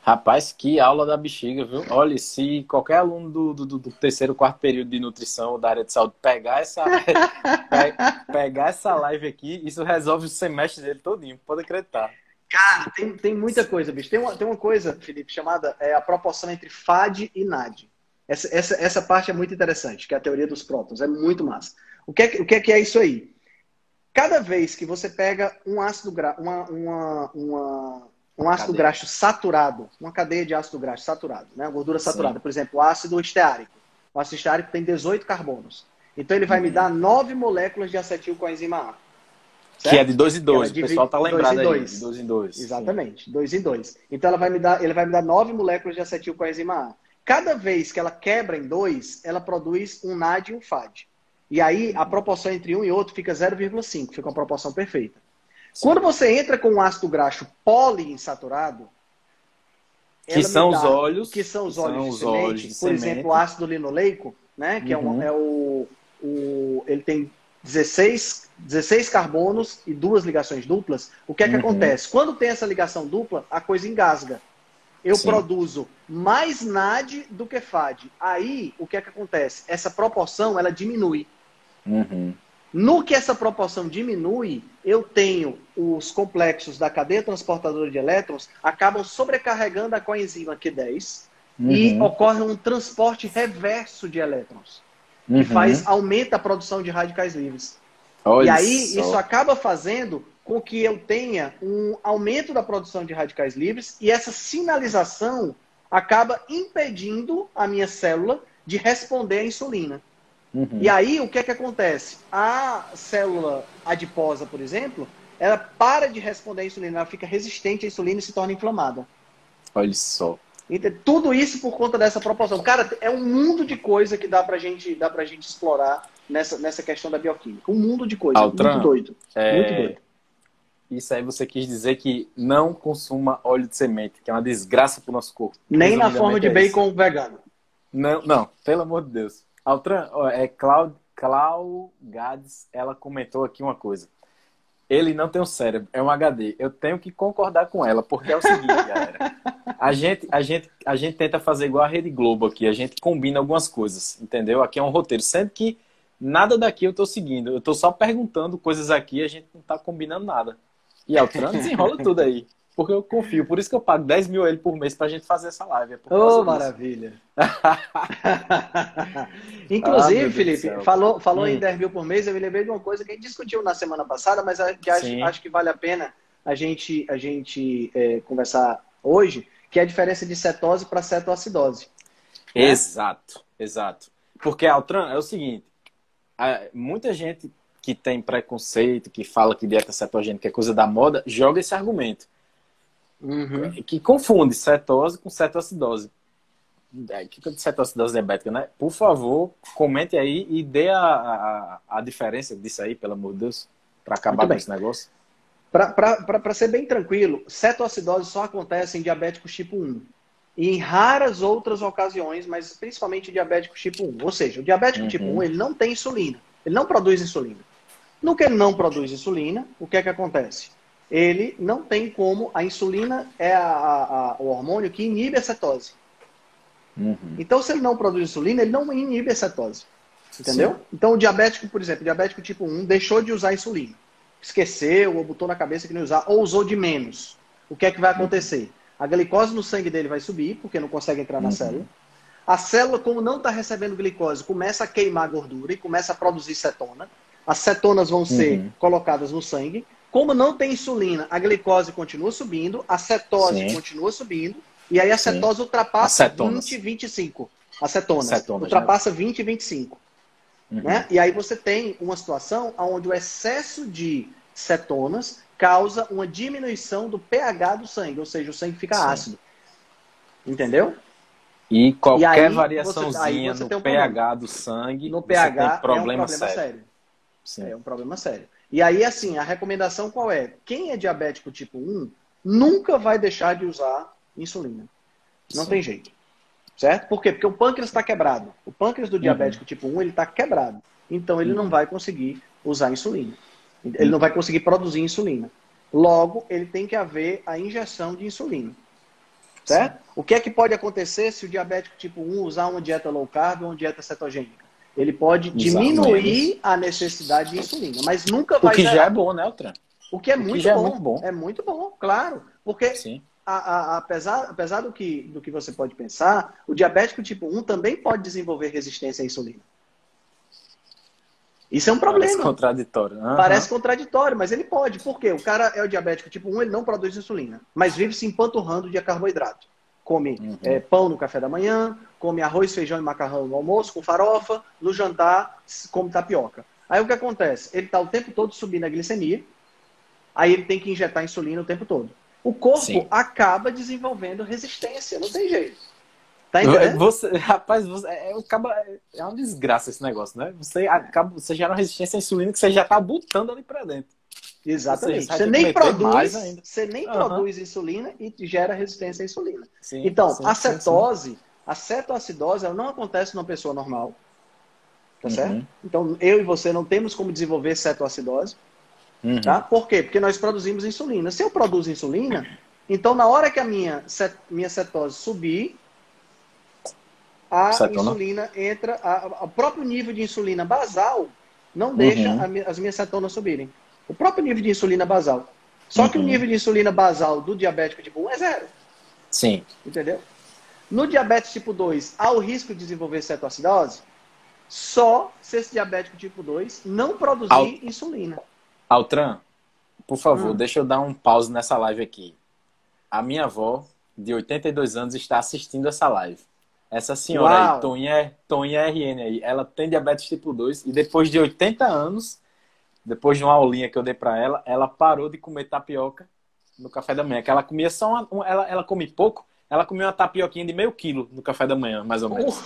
Rapaz, que aula da bexiga, viu? Olha, se qualquer aluno do, do, do terceiro, quarto período de nutrição ou da área de saúde pegar essa, [LAUGHS] pegar essa live aqui, isso resolve o semestre dele todinho, pode acreditar. Cara, tem, tem muita coisa, bicho. Tem uma, tem uma coisa, Felipe, chamada é, a proporção entre FAD e NAD. Essa, essa, essa parte é muito interessante, que é a teoria dos prótons. É muito massa. O que é, o que é, que é isso aí? Cada vez que você pega um ácido gra... uma, uma, uma um ácido cadeia. graxo saturado, uma cadeia de ácido graxo saturado, né? gordura saturada, Sim. por exemplo, o ácido esteárico. O ácido esteárico tem 18 carbonos. Então ele vai me dar 9 moléculas de acetil com a enzima A. Certo? Que é de 2 em 2. O pessoal tá lembrado dois aí. De 2 em 2. Exatamente, 2 em 2. Então ela vai me dar, ele vai me dar 9 moléculas de acetil com a enzima A. Cada vez que ela quebra em 2, ela produz um NAD e um FAD. E aí a proporção entre um e outro fica 0,5, fica uma proporção perfeita. Sim. Quando você entra com um ácido graxo poliinsaturado, que são dá, os óleos, que são os óleos, são de, semente, óleos de por semente. exemplo, o ácido linoleico, né, que uhum. é, um, é o, o, ele tem 16, 16 carbonos e duas ligações duplas. O que é que uhum. acontece? Quando tem essa ligação dupla, a coisa engasga. Eu Sim. produzo mais NAD do que FAD. Aí, o que é que acontece? Essa proporção, ela diminui. Uhum. No que essa proporção diminui, eu tenho os complexos da cadeia transportadora de elétrons acabam sobrecarregando a coenzima Q10 uhum. e ocorre um transporte reverso de elétrons, que uhum. faz aumenta a produção de radicais livres. Olha e aí só. isso acaba fazendo com que eu tenha um aumento da produção de radicais livres e essa sinalização acaba impedindo a minha célula de responder à insulina. Uhum. E aí, o que é que acontece? A célula adiposa, por exemplo, ela para de responder à insulina, ela fica resistente à insulina e se torna inflamada. Olha só. Então, tudo isso por conta dessa proporção. Cara, é um mundo de coisa que dá pra gente, dá pra gente explorar nessa, nessa questão da bioquímica. Um mundo de coisa. Altran, muito doido. É... Muito doido. Isso aí você quis dizer que não consuma óleo de semente, que é uma desgraça pro nosso corpo. Nem na forma de é bacon isso. vegano. Não, não, pelo amor de Deus. Altran, é Cláudio Clau Gades, ela comentou aqui uma coisa. Ele não tem um cérebro, é um HD. Eu tenho que concordar com ela, porque é o seguinte, [LAUGHS] galera. A gente, a gente, a gente tenta fazer igual a Rede Globo aqui, a gente combina algumas coisas, entendeu? Aqui é um roteiro, sendo que nada daqui eu estou seguindo. Eu estou só perguntando coisas aqui, a gente não está combinando nada. E Altran desenrola tudo aí. Porque eu confio. Por isso que eu pago 10 mil ele por mês pra gente fazer essa live. É oh, maravilha. [LAUGHS] [LAUGHS] Inclusive, ah, Felipe, falou, falou hum. em 10 mil por mês, eu me lembrei de uma coisa que a gente discutiu na semana passada, mas que acho, acho, que vale a pena a gente, a gente é, conversar hoje, que é a diferença de cetose para cetoacidose. Exato, exato. Porque, Altran, é o seguinte, muita gente que tem preconceito, que fala que dieta cetogênica é coisa da moda, joga esse argumento. Uhum. Que confunde cetose com cetoacidose. É, que cetoacidose diabética, né? Por favor, comente aí e dê a, a, a diferença disso aí, pelo amor de Deus, para acabar com esse negócio. Para ser bem tranquilo, cetoacidose só acontece em diabéticos tipo 1. E em raras outras ocasiões, mas principalmente diabéticos tipo 1. Ou seja, o diabético tipo uhum. tipo 1 ele não tem insulina. Ele não produz insulina. No que ele não produz insulina, o que é que acontece? ele não tem como. A insulina é a, a, o hormônio que inibe a cetose. Uhum. Então, se ele não produz insulina, ele não inibe a cetose. Entendeu? Sim. Então, o diabético, por exemplo, diabético tipo 1 deixou de usar insulina. Esqueceu, ou botou na cabeça que não ia usar, ou usou de menos. O que é que vai acontecer? A glicose no sangue dele vai subir, porque não consegue entrar na uhum. célula. A célula, como não está recebendo glicose, começa a queimar gordura e começa a produzir cetona. As cetonas vão ser uhum. colocadas no sangue. Como não tem insulina, a glicose continua subindo, a cetose Sim. continua subindo, e aí a cetose Sim. ultrapassa 20, 25. Acetonas. Cetonas, ultrapassa né? 20 e 25. Uhum. Né? E aí você tem uma situação onde o excesso de cetonas causa uma diminuição do pH do sangue, ou seja, o sangue fica Sim. ácido. Entendeu? E qualquer e variaçãozinha você, no um pH do sangue, no pH tem problema, é um problema sério. sério. É um problema sério. E aí, assim, a recomendação qual é? Quem é diabético tipo 1 nunca vai deixar de usar insulina. Não Sim. tem jeito. Certo? Por quê? Porque o pâncreas está quebrado. O pâncreas do diabético uhum. tipo 1 ele está quebrado. Então ele uhum. não vai conseguir usar insulina. Ele não vai conseguir produzir insulina. Logo, ele tem que haver a injeção de insulina. Certo? Sim. O que é que pode acontecer se o diabético tipo 1 usar uma dieta low carb ou uma dieta cetogênica? Ele pode diminuir a necessidade de insulina, mas nunca vai. O que já é bom, né, Altran? O que é, o muito, que bom. é muito bom. É muito bom, claro. Porque a, a, apesar, apesar do, que, do que você pode pensar, o diabético tipo 1 também pode desenvolver resistência à insulina. Isso é um problema. Parece contraditório. Uhum. Parece contraditório, mas ele pode. Por quê? O cara é o diabético tipo 1, ele não produz insulina, mas vive se empanturrando de carboidrato. Come uhum. é, pão no café da manhã, come arroz, feijão e macarrão no almoço com farofa, no jantar come tapioca. Aí o que acontece? Ele está o tempo todo subindo a glicemia, aí ele tem que injetar insulina o tempo todo. O corpo Sim. acaba desenvolvendo resistência, não tem jeito. Tá entendendo? Você, [LAUGHS] rapaz, você, é, é, é uma desgraça esse negócio, né? Você, acaba, você gera uma resistência à insulina que você já está botando ali para dentro. Exatamente. Você, você nem produz, você nem uhum. produz insulina e gera resistência à insulina. Sim, então, sim, a cetose, sim, a cetoacidose, ela não acontece numa pessoa normal. Tá uhum. certo? Então, eu e você não temos como desenvolver cetoacidose. Uhum. Tá? Por quê? Porque nós produzimos insulina. Se eu produzo insulina, então na hora que a minha, cet minha cetose subir, a Cetona. insulina entra, o próprio nível de insulina basal não deixa uhum. a, as minhas cetonas subirem. O próprio nível de insulina basal. Só uhum. que o uhum. nível de insulina basal do diabético tipo 1 é zero. Sim. Entendeu? No diabetes tipo 2, há o risco de desenvolver cetoacidose? Só se esse diabético tipo 2 não produzir Al... insulina. Altran, por favor, hum. deixa eu dar um pause nessa live aqui. A minha avó, de 82 anos, está assistindo essa live. Essa senhora Uau. aí, Toninha, Toninha RN aí, ela tem diabetes tipo 2 e depois de 80 anos, depois de uma aulinha que eu dei para ela, ela parou de comer tapioca no café da manhã. Que ela comia só uma, ela, ela come pouco, ela comia uma tapioquinha de meio quilo no café da manhã, mais ou menos.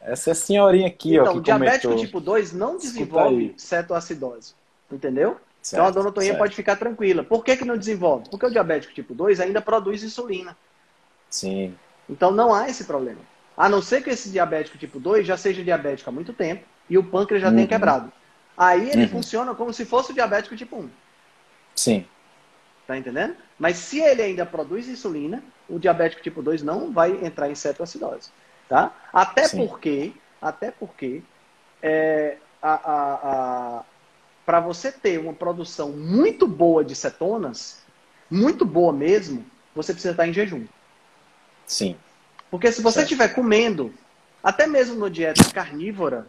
Essa é senhorinha aqui, então, ó. Que diabético comentou. tipo 2 não desenvolve cetoacidose. Entendeu? Certo, então a dona Toninha pode ficar tranquila. Por que, que não desenvolve? Porque o diabético tipo 2 ainda produz insulina. Sim. Então não há esse problema. A não ser que esse diabético tipo 2 já seja diabético há muito tempo e o pâncreas já uhum. tenha quebrado. Aí ele uhum. funciona como se fosse o diabético tipo 1. Sim. Tá entendendo? Mas se ele ainda produz insulina, o diabético tipo 2 não vai entrar em cetoacidose. Tá? Até Sim. porque, até porque é, para você ter uma produção muito boa de cetonas, muito boa mesmo, você precisa estar em jejum. Sim. Porque se você estiver comendo, até mesmo no dieta carnívora,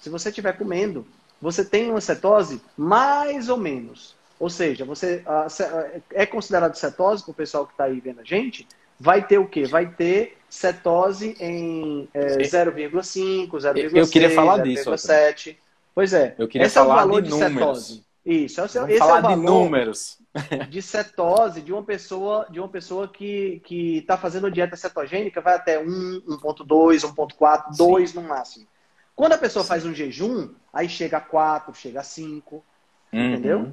se você estiver comendo, você tem uma cetose mais ou menos. Ou seja, você é considerado cetose para o pessoal que está aí vendo a gente, vai ter o quê? Vai ter cetose em é, 0,5, 0,6, Eu queria falar 0, disso. 0,7. Pois é. Eu queria esse falar é o valor de, de cetose. Isso, esse, Vamos esse falar é o valor de números. [LAUGHS] de cetose de uma pessoa, de uma pessoa que que está fazendo dieta cetogênica, vai até 1, 1.2, 1.4, 2 no máximo. Quando a pessoa Sim. faz um jejum, aí chega a 4, chega a 5, uhum. entendeu?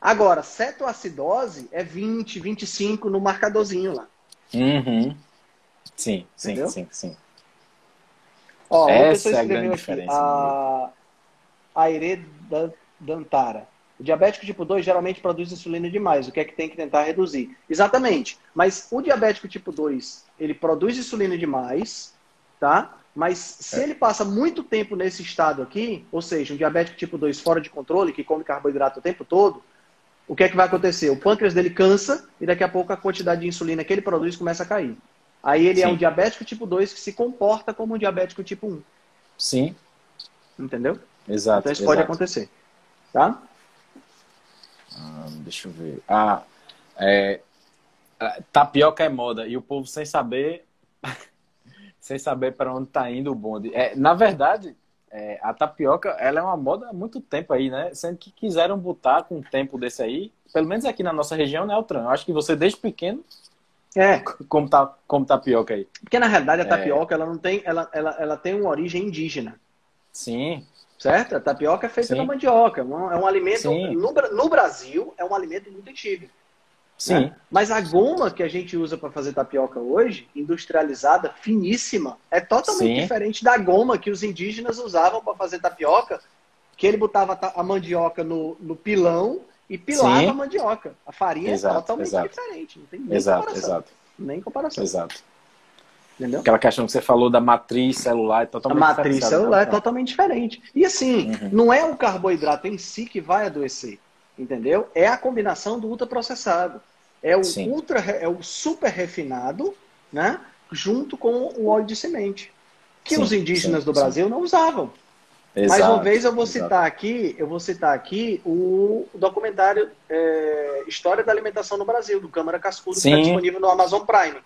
Agora, cetoacidose é 20, 25 no marcadorzinho lá. Uhum. Sim, sim, entendeu? sim, sim. Ó, Essa é a grande aqui, diferença. A, Aire Dantara. O diabético tipo 2 geralmente produz insulina demais, o que é que tem que tentar reduzir? Exatamente. Mas o diabético tipo 2, ele produz insulina demais, tá? Mas se é. ele passa muito tempo nesse estado aqui, ou seja, um diabético tipo 2 fora de controle, que come carboidrato o tempo todo, o que é que vai acontecer? O pâncreas dele cansa e daqui a pouco a quantidade de insulina que ele produz começa a cair. Aí ele é Sim. é um diabético tipo 2 que se comporta como um diabético tipo 1. Sim. Entendeu? Exato. Então isso exato. pode acontecer. Tá? Ah, deixa eu ver. Ah, é, tapioca é moda e o povo sem saber [LAUGHS] sem saber para onde está indo o bonde. É, na verdade, é, a tapioca ela é uma moda há muito tempo aí, né? Sendo que quiseram botar com um tempo desse aí, pelo menos aqui na nossa região, né, Altran? Eu acho que você desde pequeno é [LAUGHS] como, tá, como tapioca aí. Porque na realidade a é. tapioca é... ela não tem, ela, ela, ela tem uma origem indígena. Sim. Certo? A tapioca é feita Sim. da mandioca. É um, é alimento. No, no, Brasil, é um alimento muito antigo. Sim. Né? Mas a goma que a gente usa para fazer tapioca hoje, industrializada, finíssima, é totalmente Sim. diferente da goma que os indígenas usavam para fazer tapioca, que ele botava a mandioca no, no pilão e pilava Sim. a mandioca. A farinha é exato, é totalmente exato. diferente. Não tem nem exato, comparação. Exato. Nem comparação. Exato. Entendeu? Aquela questão que você falou da matriz celular é totalmente diferente. A matriz celular é totalmente diferente. E assim, uhum. não é o carboidrato em si que vai adoecer, entendeu? É a combinação do ultraprocessado. É o Sim. ultra, é o super refinado, né? Junto com o óleo de semente. Que sim, os indígenas sim, do Brasil sim. não usavam. Exato, Mais uma vez eu vou exato. citar aqui, eu vou citar aqui o documentário é, História da Alimentação no Brasil, do Câmara Cascudo, que está disponível no Amazon Prime.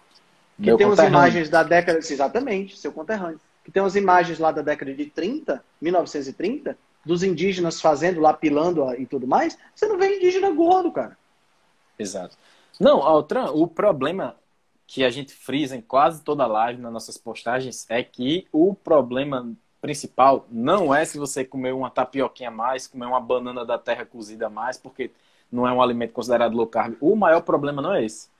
Que Meu tem umas imagens da década. Exatamente, seu conterrâneo. Que tem umas imagens lá da década de 30, 1930, dos indígenas fazendo lá, pilando e tudo mais. Você não vê indígena gordo, cara. Exato. Não, Altran, o problema que a gente frisa em quase toda live nas nossas postagens é que o problema principal não é se você comer uma tapioquinha a mais, comer uma banana da terra cozida a mais, porque não é um alimento considerado low carb. O maior problema não é esse.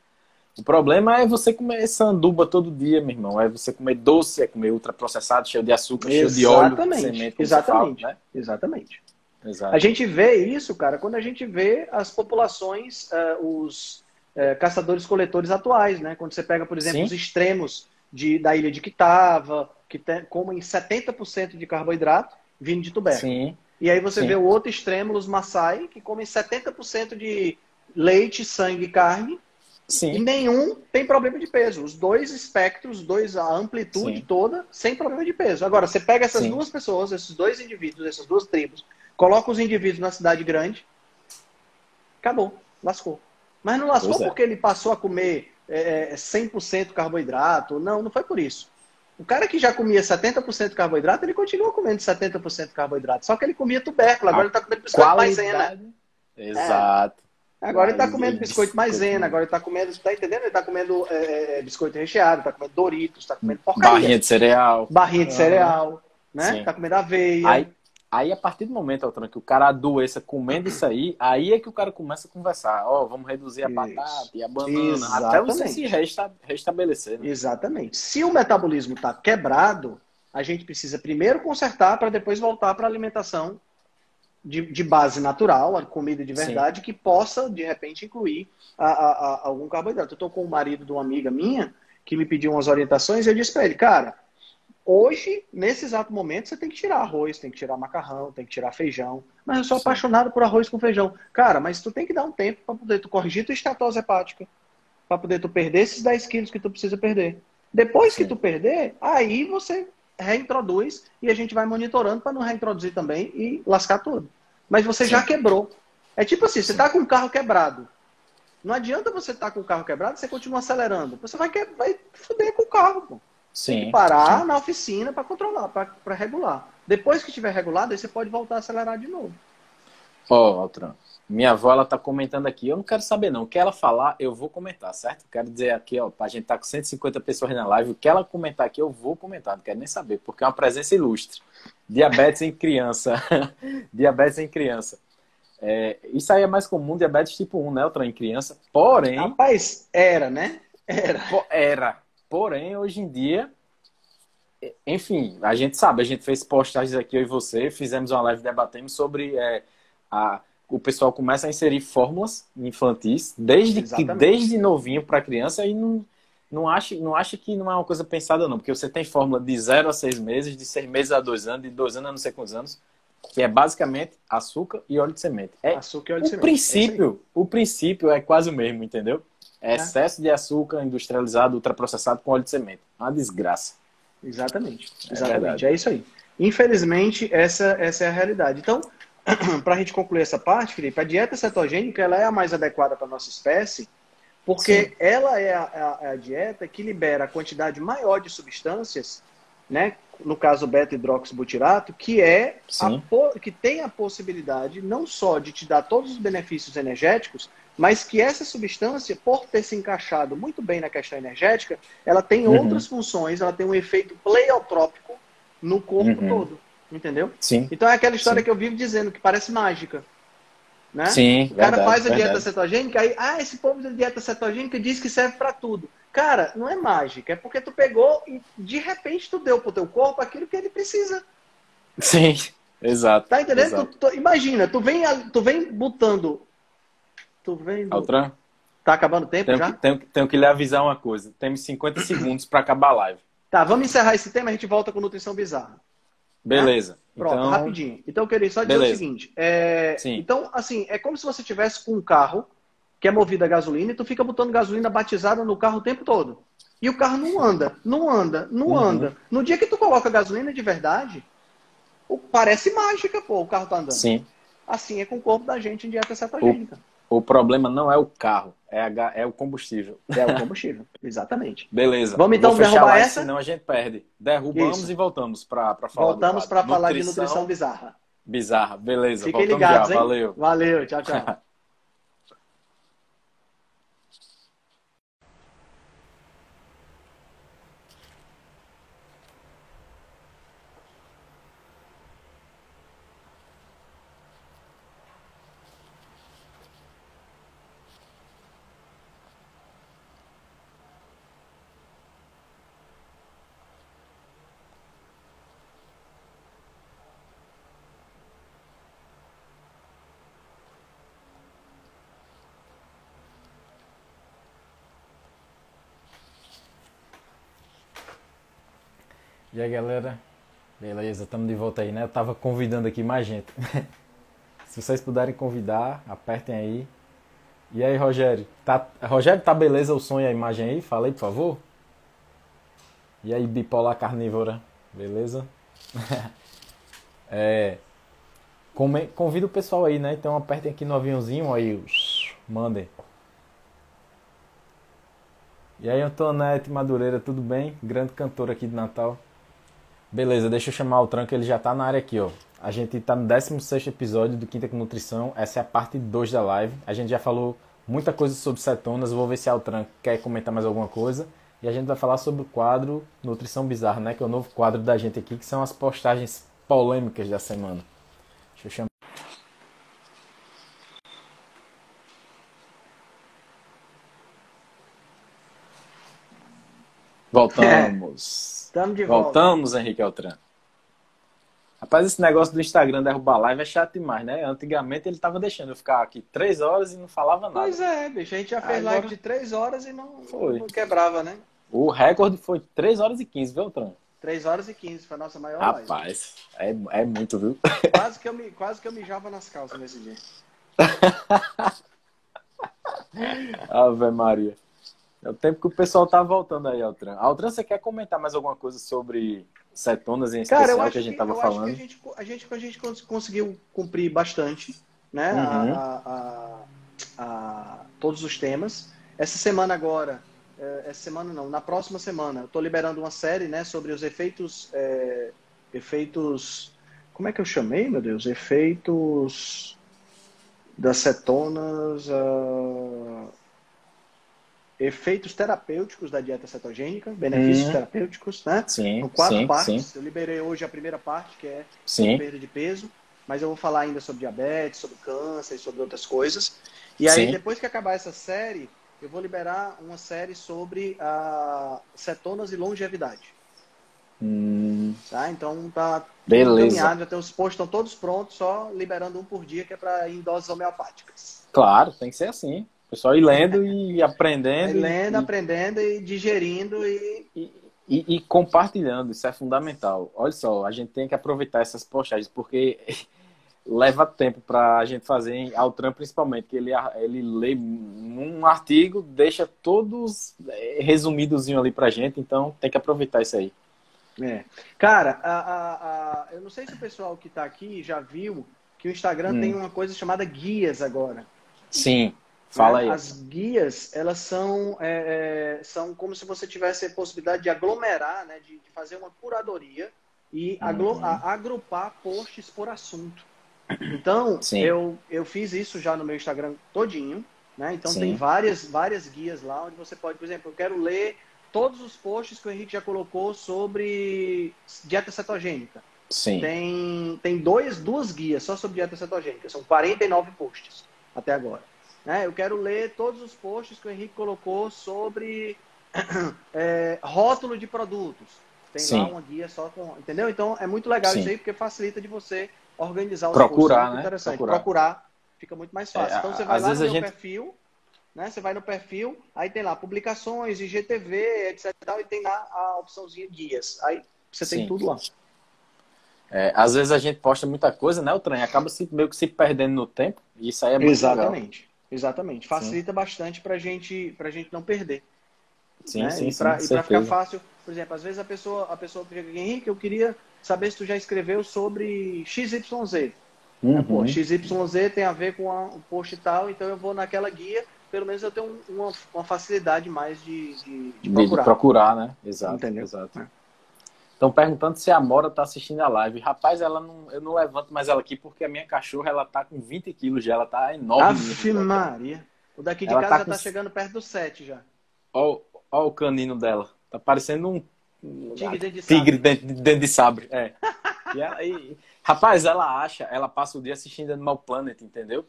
O problema é você comer sanduba todo dia, meu irmão. É você comer doce, é comer ultraprocessado, cheio de açúcar, Exatamente. cheio de óleo, semente. Exatamente. Fala, né? Exatamente. Exato. A gente vê isso, cara, quando a gente vê as populações, uh, os uh, caçadores-coletores atuais, né? Quando você pega, por exemplo, Sim. os extremos de, da ilha de Quitava, que tem, comem 70% de carboidrato vindo de tubérculo. Sim. E aí você Sim. vê o outro extremo, os Maasai, que comem 70% de leite, sangue e carne. Sim. E nenhum tem problema de peso. Os dois espectros, os dois, a amplitude Sim. toda, sem problema de peso. Agora, você pega essas Sim. duas pessoas, esses dois indivíduos, essas duas tribos, coloca os indivíduos na cidade grande, acabou, lascou. Mas não lascou é. porque ele passou a comer é, 100% é, carboidrato. Não, não foi por isso. O cara que já comia 70% de carboidrato, ele continua comendo 70% de carboidrato. Só que ele comia tubérculo, agora a ele está comendo biscoito maisena. Exato. É. Agora ele está comendo biscoito maisena, agora ele está comendo, tá entendendo? Ele está comendo é, é, biscoito recheado, está comendo Doritos, está comendo porcaria. Barrinha de cereal. Barrinha de cereal, né? Está comendo aveia. Aí, Aí, a partir do momento, Altran, que o cara adoeça comendo isso aí, aí é que o cara começa a conversar. Ó, oh, vamos reduzir a isso. batata e a banana, Exatamente. até você se resta restabelecer. Né? Exatamente. Se o metabolismo está quebrado, a gente precisa primeiro consertar para depois voltar para a alimentação de, de, base natural, a comida de verdade, Sim. que possa, de repente, incluir a, a, a, algum carboidrato. Eu estou com o marido de uma amiga minha que me pediu umas orientações e eu disse para ele, cara, Hoje, nesse exato momento, você tem que tirar arroz, tem que tirar macarrão, tem que tirar feijão. Mas eu sou Sim. apaixonado por arroz com feijão. Cara, mas tu tem que dar um tempo para poder tu corrigir tua estatose hepática. Para poder tu perder esses 10 quilos que tu precisa perder. Depois Sim. que tu perder, aí você reintroduz e a gente vai monitorando para não reintroduzir também e lascar tudo. Mas você Sim. já quebrou. É tipo assim, você está com o carro quebrado. Não adianta você estar tá com o carro quebrado e você continua acelerando. Você vai, vai foder com o carro, pô. Sim, Tem que parar sim. na oficina para controlar, para regular. Depois que estiver regulado, aí você pode voltar a acelerar de novo. Ó, oh, Altran, minha avó ela tá comentando aqui. Eu não quero saber não. O que ela falar, eu vou comentar, certo? Quero dizer aqui, ó, a gente tá com 150 pessoas na live, o que ela comentar aqui, eu vou comentar. Não quero nem saber, porque é uma presença ilustre. Diabetes em criança. [LAUGHS] diabetes em criança. É, isso aí é mais comum, diabetes tipo 1, né, Altran, em criança. Porém... Rapaz, era, né? Era. Era. Porém, hoje em dia, enfim, a gente sabe, a gente fez postagens aqui, eu e você, fizemos uma live debatendo sobre é, a, o pessoal começa a inserir fórmulas infantis desde, que, desde novinho para criança e não, não, acha, não acha que não é uma coisa pensada, não, porque você tem fórmula de 0 a 6 meses, de 6 meses a 2 anos, de 2 anos a não sei quantos anos, que é basicamente açúcar e óleo de semente. É, açúcar e óleo de o semente. Princípio, é o princípio é quase o mesmo, entendeu? É excesso de açúcar industrializado, ultraprocessado com óleo de semente. Uma desgraça. Exatamente. É Exatamente. É, é isso aí. Infelizmente, essa, essa é a realidade. Então, [CLEARS THROAT] para a gente concluir essa parte, Felipe, a dieta cetogênica ela é a mais adequada para a nossa espécie, porque Sim. ela é a, a, a, dieta que libera a quantidade maior de substâncias, né? no caso beta-hidroxibutirato, que é a, que tem a possibilidade não só de te dar todos os benefícios energéticos, mas que essa substância, por ter se encaixado muito bem na questão energética, ela tem uhum. outras funções, ela tem um efeito pleiotrópico no corpo uhum. todo. Entendeu? Sim. Então é aquela história Sim. que eu vivo dizendo, que parece mágica. Né? Sim, o cara verdade, faz a verdade. dieta cetogênica, aí, ah, esse povo da dieta cetogênica diz que serve para tudo. Cara, não é mágica, é porque tu pegou e de repente tu deu pro teu corpo aquilo que ele precisa. Sim, [LAUGHS] exato. Tá entendendo? Exato. Tu, tu, imagina, tu vem, tu vem botando Tô vendo. Altran? Tá acabando o tempo tenho já? Que, tenho, tenho que lhe avisar uma coisa. Temos 50 segundos para acabar a live. Tá, vamos encerrar esse tema e a gente volta com nutrição bizarra. Beleza. Tá? Pronto, então... rapidinho. Então eu queria só dizer Beleza. o seguinte. É... Então, assim, é como se você tivesse com um carro que é movido a gasolina e tu fica botando gasolina batizada no carro o tempo todo. E o carro não anda, não anda, não uhum. anda. No dia que tu coloca gasolina de verdade, parece mágica, pô, o carro tá andando. Sim. Assim é com o corpo da gente em dieta cetogênica. O, problema não é o carro, é, a, é o combustível. [LAUGHS] É o combustível, exatamente. Beleza. Vamos então derrubar essa? Senão a gente perde. Derrubamos Isso. e voltamos para falar Voltamos para falar de nutrição bizarra. Bizarra, beleza. Fiquem ligados, já. Hein? Valeu. Valeu, tchau, tchau. [LAUGHS] E aí galera, beleza, estamos de volta aí, né? Eu tava convidando aqui mais gente. [LAUGHS] Se vocês puderem convidar, apertem aí. E aí, Rogério? Tá, Rogério, tá beleza o som e a imagem aí? Fala aí, por favor. E aí, bipolar carnívora, beleza? [LAUGHS] é, convida o pessoal aí, né? Então apertem aqui no aviãozinho aí, mandem. E aí, Antonete Madureira, tudo bem? Grande cantor aqui de Natal. Beleza, deixa eu chamar o Tranco, ele já tá na área aqui, ó. A gente tá no 16 episódio do Quinta com Nutrição, essa é a parte 2 da live. A gente já falou muita coisa sobre cetonas, vou ver se a Altran quer comentar mais alguma coisa. E a gente vai falar sobre o quadro Nutrição Bizarra, né? Que é o novo quadro da gente aqui, que são as postagens polêmicas da semana. Deixa eu chamar. Voltamos. [LAUGHS] Estamos de volta. Voltamos, Henrique Altran. Rapaz, esse negócio do Instagram derrubar live é chato demais, né? Antigamente ele tava deixando eu ficar aqui três horas e não falava nada. Pois é, bicho. A gente já fez Agora... live de três horas e não, foi. não quebrava, né? O recorde foi 3 horas e 15, viu, Altran? 3 horas e 15, foi a nossa maior Rapaz, live. Rapaz, é, é muito, viu? Quase que, eu me, quase que eu mijava nas calças nesse dia. [LAUGHS] Ave Maria. É o tempo que o pessoal tá voltando aí, Altran. Altran, você quer comentar mais alguma coisa sobre cetonas em especial Cara, que a gente falando? Acho que a gente, a gente, a gente conseguiu cumprir bastante, né? Uhum. A, a, a, todos os temas. Essa semana agora, é, essa semana não, na próxima semana, eu estou liberando uma série, né, sobre os efeitos, é, efeitos, como é que eu chamei, meu Deus? Efeitos das cetonas. Uh efeitos terapêuticos da dieta cetogênica, benefícios hum. terapêuticos, né? Sim, São quatro sim, partes. Sim. Eu liberei hoje a primeira parte, que é sim. perda de peso, mas eu vou falar ainda sobre diabetes, sobre câncer e sobre outras coisas. E aí, depois que acabar essa série, eu vou liberar uma série sobre a cetonas e longevidade. Hum. Tá? Então tá Beleza. encaminhado, até os posts estão todos prontos, só liberando um por dia, que é para ir em doses homeopáticas. Claro, tem que ser assim pessoal ir lendo e [LAUGHS] aprendendo. lendo, e, aprendendo e digerindo e... E, e... e, compartilhando, isso é fundamental. Olha só, a gente tem que aproveitar essas postagens, porque [LAUGHS] leva tempo para a gente fazer, em Altran principalmente, que ele, ele lê um artigo, deixa todos é, resumidozinho ali pra gente, então tem que aproveitar isso aí. É. Cara, a, a, a, eu não sei se o pessoal que está aqui já viu que o Instagram hum. tem uma coisa chamada guias agora. Sim. Fala né? aí. As guias, elas são, é, é, são como se você tivesse a possibilidade de aglomerar, né? de, de fazer uma curadoria e uhum. a, agrupar posts por assunto. Então, eu, eu fiz isso já no meu Instagram todinho. Né? Então, Sim. tem várias, várias guias lá onde você pode, por exemplo, eu quero ler todos os posts que o Henrique já colocou sobre dieta cetogênica. Sim. Tem, tem dois, duas guias só sobre dieta cetogênica. São 49 posts até agora. Né? Eu quero ler todos os posts que o Henrique colocou sobre [CLEARS THROAT] é, rótulo de produtos. Tem Sim. lá uma guia só com. Entendeu? Então é muito legal Sim. isso aí, porque facilita de você organizar os Procurar, posts. É né? Interessante. Procurar. Procurar. fica muito mais fácil. É, então você vai lá no seu gente... perfil, né? Você vai no perfil, aí tem lá publicações, IGTV, etc. E tem lá a opçãozinha guias. Aí você Sim. tem tudo lá. É, às vezes a gente posta muita coisa, né? O trem acaba se, meio que se perdendo no tempo. E isso aí é muito Exatamente. Legal. Exatamente. Facilita sim. bastante para gente, a gente não perder. Sim, né? sim, e para ficar fácil, por exemplo, às vezes a pessoa, a pessoa chega Henrique, eu queria saber se tu já escreveu sobre XYZ. Uhum. Pô, XYZ tem a ver com o post e tal, então eu vou naquela guia, pelo menos eu tenho uma, uma facilidade mais de, de, de procurar. De procurar, né? Exato. Entendeu? Exato. É. Estão perguntando se a Mora tá assistindo a live. Rapaz, ela não, eu não levanto mais ela aqui porque a minha cachorra ela tá com 20 quilos já, ela tá enorme. Ave Maria. O daqui de Ela casa tá já com- tá chegando perto dos 7 já. Ó, ó o canino dela. Tá parecendo um Tigre dentro de tigre dentro, dentro de sabre. É. E ela- e- rapaz, ela acha, ela passa o dia assistindo Animal Planet, entendeu?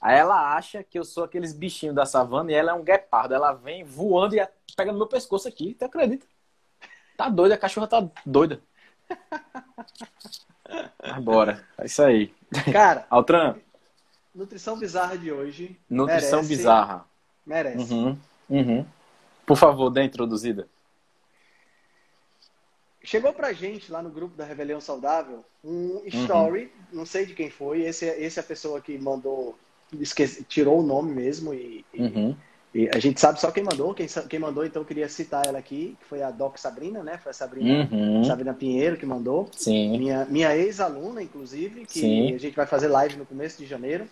Aí ela acha que eu sou aqueles bichinhos da savana e ela é um guepardo. Ela vem voando e pega no meu pescoço aqui. Tu acredita? Tá doida, a cachorra tá doida. Mas bora. É isso aí. Cara, Altran, nutrição bizarra de hoje. nutrição merece- bizarra. Merece. Uhum, uhum. Por favor, dê a introduzida. Chegou pra gente lá no grupo da Rebelião Saudável um story, não sei de quem foi, esse, esse é a pessoa que mandou, esquece, tirou o nome mesmo e, e- Uhum. E a gente sabe só quem mandou, quem, quem mandou então eu queria citar ela aqui, que foi a Doc Sabrina, né? Foi a Sabrina, Uhum. Sabrina Pinheiro que mandou. Sim. Minha, minha ex-aluna, inclusive, que Sim. a gente vai fazer live no começo de janeiro.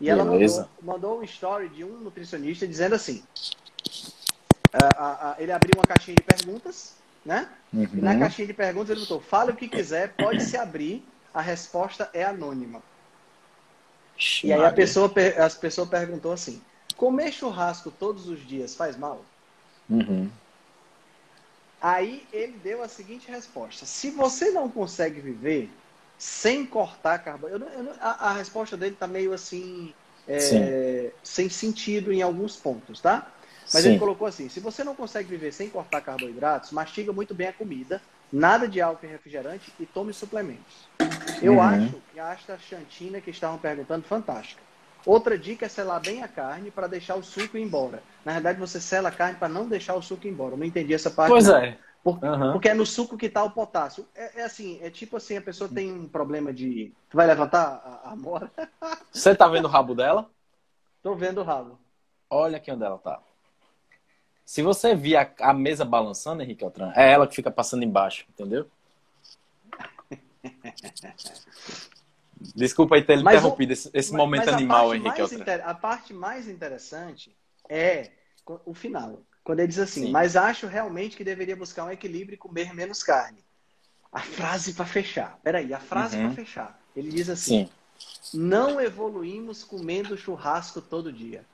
E ela Beleza. mandou, mandou um story de um nutricionista dizendo assim: a- a- a- ele abriu uma caixinha de perguntas, né? E na Uhum. caixinha de perguntas ele botou: fale o que quiser, pode se abrir, a resposta é anônima. E aí a pessoa, as pessoas perguntou assim: comer churrasco todos os dias faz mal? Uhum. Aí ele deu a seguinte resposta: se você não consegue viver sem cortar carboidrato, a, a resposta dele tá meio assim é, sem sentido em alguns pontos, tá? Mas Sim. ele colocou assim: se você não consegue viver sem cortar carboidratos, mastiga muito bem a comida, nada de álcool e refrigerante e tome suplementos. Eu Uhum. acho que a astaxantina que estavam perguntando fantástica. Outra dica é selar bem a carne para deixar o suco ir embora. Na verdade, você sela a carne para não deixar o suco ir embora. Eu não entendi essa parte. Pois não. é. Por- Aham. Porque é no suco que está o potássio. É, é assim, é tipo assim, a pessoa tem um problema de. Tu vai levantar a, a mora? [LAUGHS] Você tá vendo o rabo dela? Tô vendo o rabo. Olha aqui onde ela tá. Se você vir a, a mesa balançando, Henrique Altran, é ela que fica passando embaixo, entendeu? [LAUGHS] Desculpa aí ter Mas interrompido esse, esse Mas- momento mas animal, Henrique inter- A parte mais interessante é o final. Quando ele diz assim, Sim. mas acho realmente que deveria buscar um equilíbrio e comer menos carne. A frase para fechar. Peraí, a frase Uhum. para fechar. Ele diz assim: Sim. não evoluímos comendo churrasco todo dia.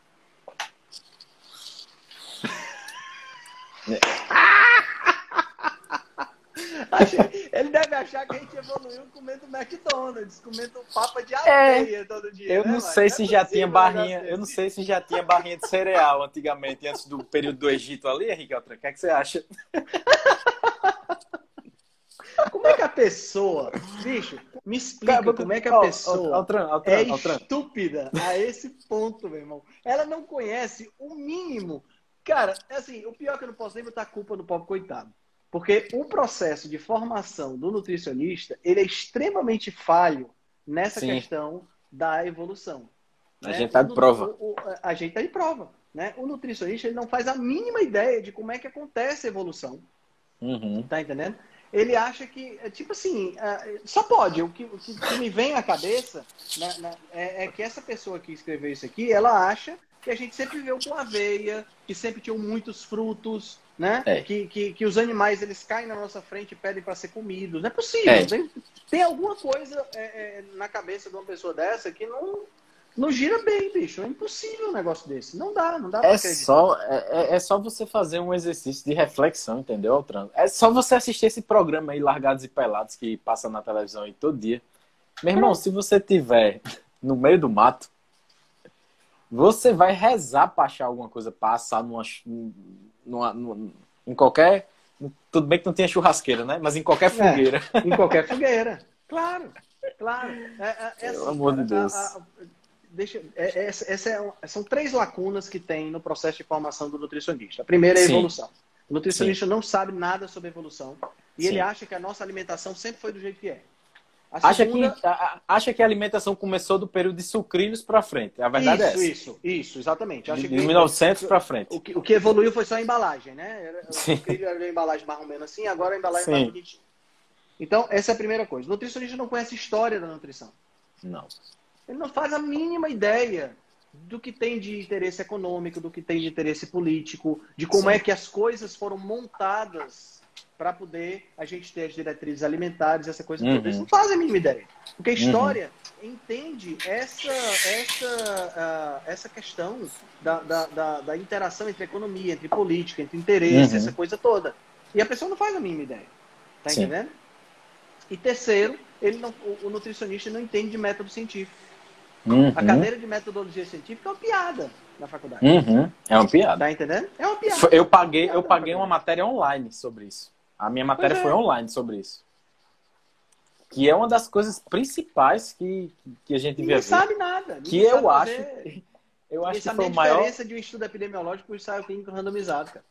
[LAUGHS] Achei- Ele deve achar que a gente evoluiu comendo McDonald's, comendo papa de aveia todo dia. É. Eu né, não mano? sei é se já possível tinha um barrinha, eu não sei se já tinha barrinha de cereal antigamente, antes do período do Egito ali, Henrique Altran. O que, é que você acha? Como é que a pessoa, bicho, me explica como é que a Ó, pessoa Altran, Altran, é Altran. estúpida a esse ponto, meu irmão. Ela não conhece o mínimo. Cara, é assim, o pior é que eu não posso nem botar culpa no pobre coitado. Porque o processo de formação do nutricionista, ele é extremamente falho nessa Sim. questão da evolução. A né? gente tá O de prova. o- o- a gente tá de prova. Né? O nutricionista ele não faz a mínima ideia de como é que acontece a evolução. Uhum. Tá entendendo? Ele acha que, é tipo assim, é, só pode. O que, o que- que me vem à cabeça né, né, é, é que essa pessoa que escreveu isso aqui, ela acha que a gente sempre viveu com aveia, que sempre tinham muitos frutos, né? É. Que, que, que os animais eles caem na nossa frente e pedem para ser comidos. Não é possível. É. Tem, tem alguma coisa é, é, na cabeça de uma pessoa dessa que não, não gira bem, bicho. É impossível um negócio desse. Não dá, não dá pra É acreditar. só, é, é- é só você fazer um exercício de reflexão, entendeu, Altran? É só você assistir esse programa aí, Largados e Pelados, que passa na televisão aí todo dia. Meu irmão, se você tiver no meio do mato, você vai rezar pra achar alguma coisa pra assar numa, numa, numa- em qualquer. Tudo bem que não tinha churrasqueira, né? Mas em qualquer fogueira. Em qualquer fogueira. Claro, claro. É, é- é Pelo assim, amor de Deus. a- a- deixa, é- é- essa, é são três lacunas que tem no processo de formação do nutricionista. A primeira é a Sim. evolução. O nutricionista não sabe nada sobre evolução e Sim. ele acha que a nossa alimentação sempre foi do jeito que é. A Acha que, segunda- a- a- acha que a alimentação começou do período de sucrilhos pra frente. A verdade isso, é essa. isso, isso, exatamente. Acha De que 1900 pra frente. o, que, o que evoluiu foi só a embalagem, né? Era, o sucrilho era a embalagem mais ou menos assim, agora a embalagem Sim. mais bonitinha. Então, essa é a primeira coisa. O nutricionista não conhece a história da nutrição. Não. Ele não faz a mínima ideia do que tem de interesse econômico, do que tem de interesse político, de como Sim. é que as coisas foram montadas para poder a gente ter as diretrizes alimentares, essa coisa uhum. toda. Eles não fazem a mínima ideia. Porque a história uhum. entende essa, essa, uh, essa questão da, da, da, da, interação entre economia, entre política, entre interesse, uhum. essa coisa toda. E a pessoa não faz a mínima ideia. Tá Sim. entendendo? E terceiro, ele não, o nutricionista não entende de método científico. Uhum. A cadeira de metodologia científica é uma piada na faculdade. Uhum. É uma piada. Tá entendendo? É uma piada. Eu paguei, eu paguei uma matéria online sobre isso. A minha matéria é. foi online sobre isso. Que é uma das coisas principais que, que a gente vê. Ninguém sabe nada. Que eu acho. Eu acho que foi o maior. a diferença de um estudo epidemiológico para o ensaio clínico randomizado, cara.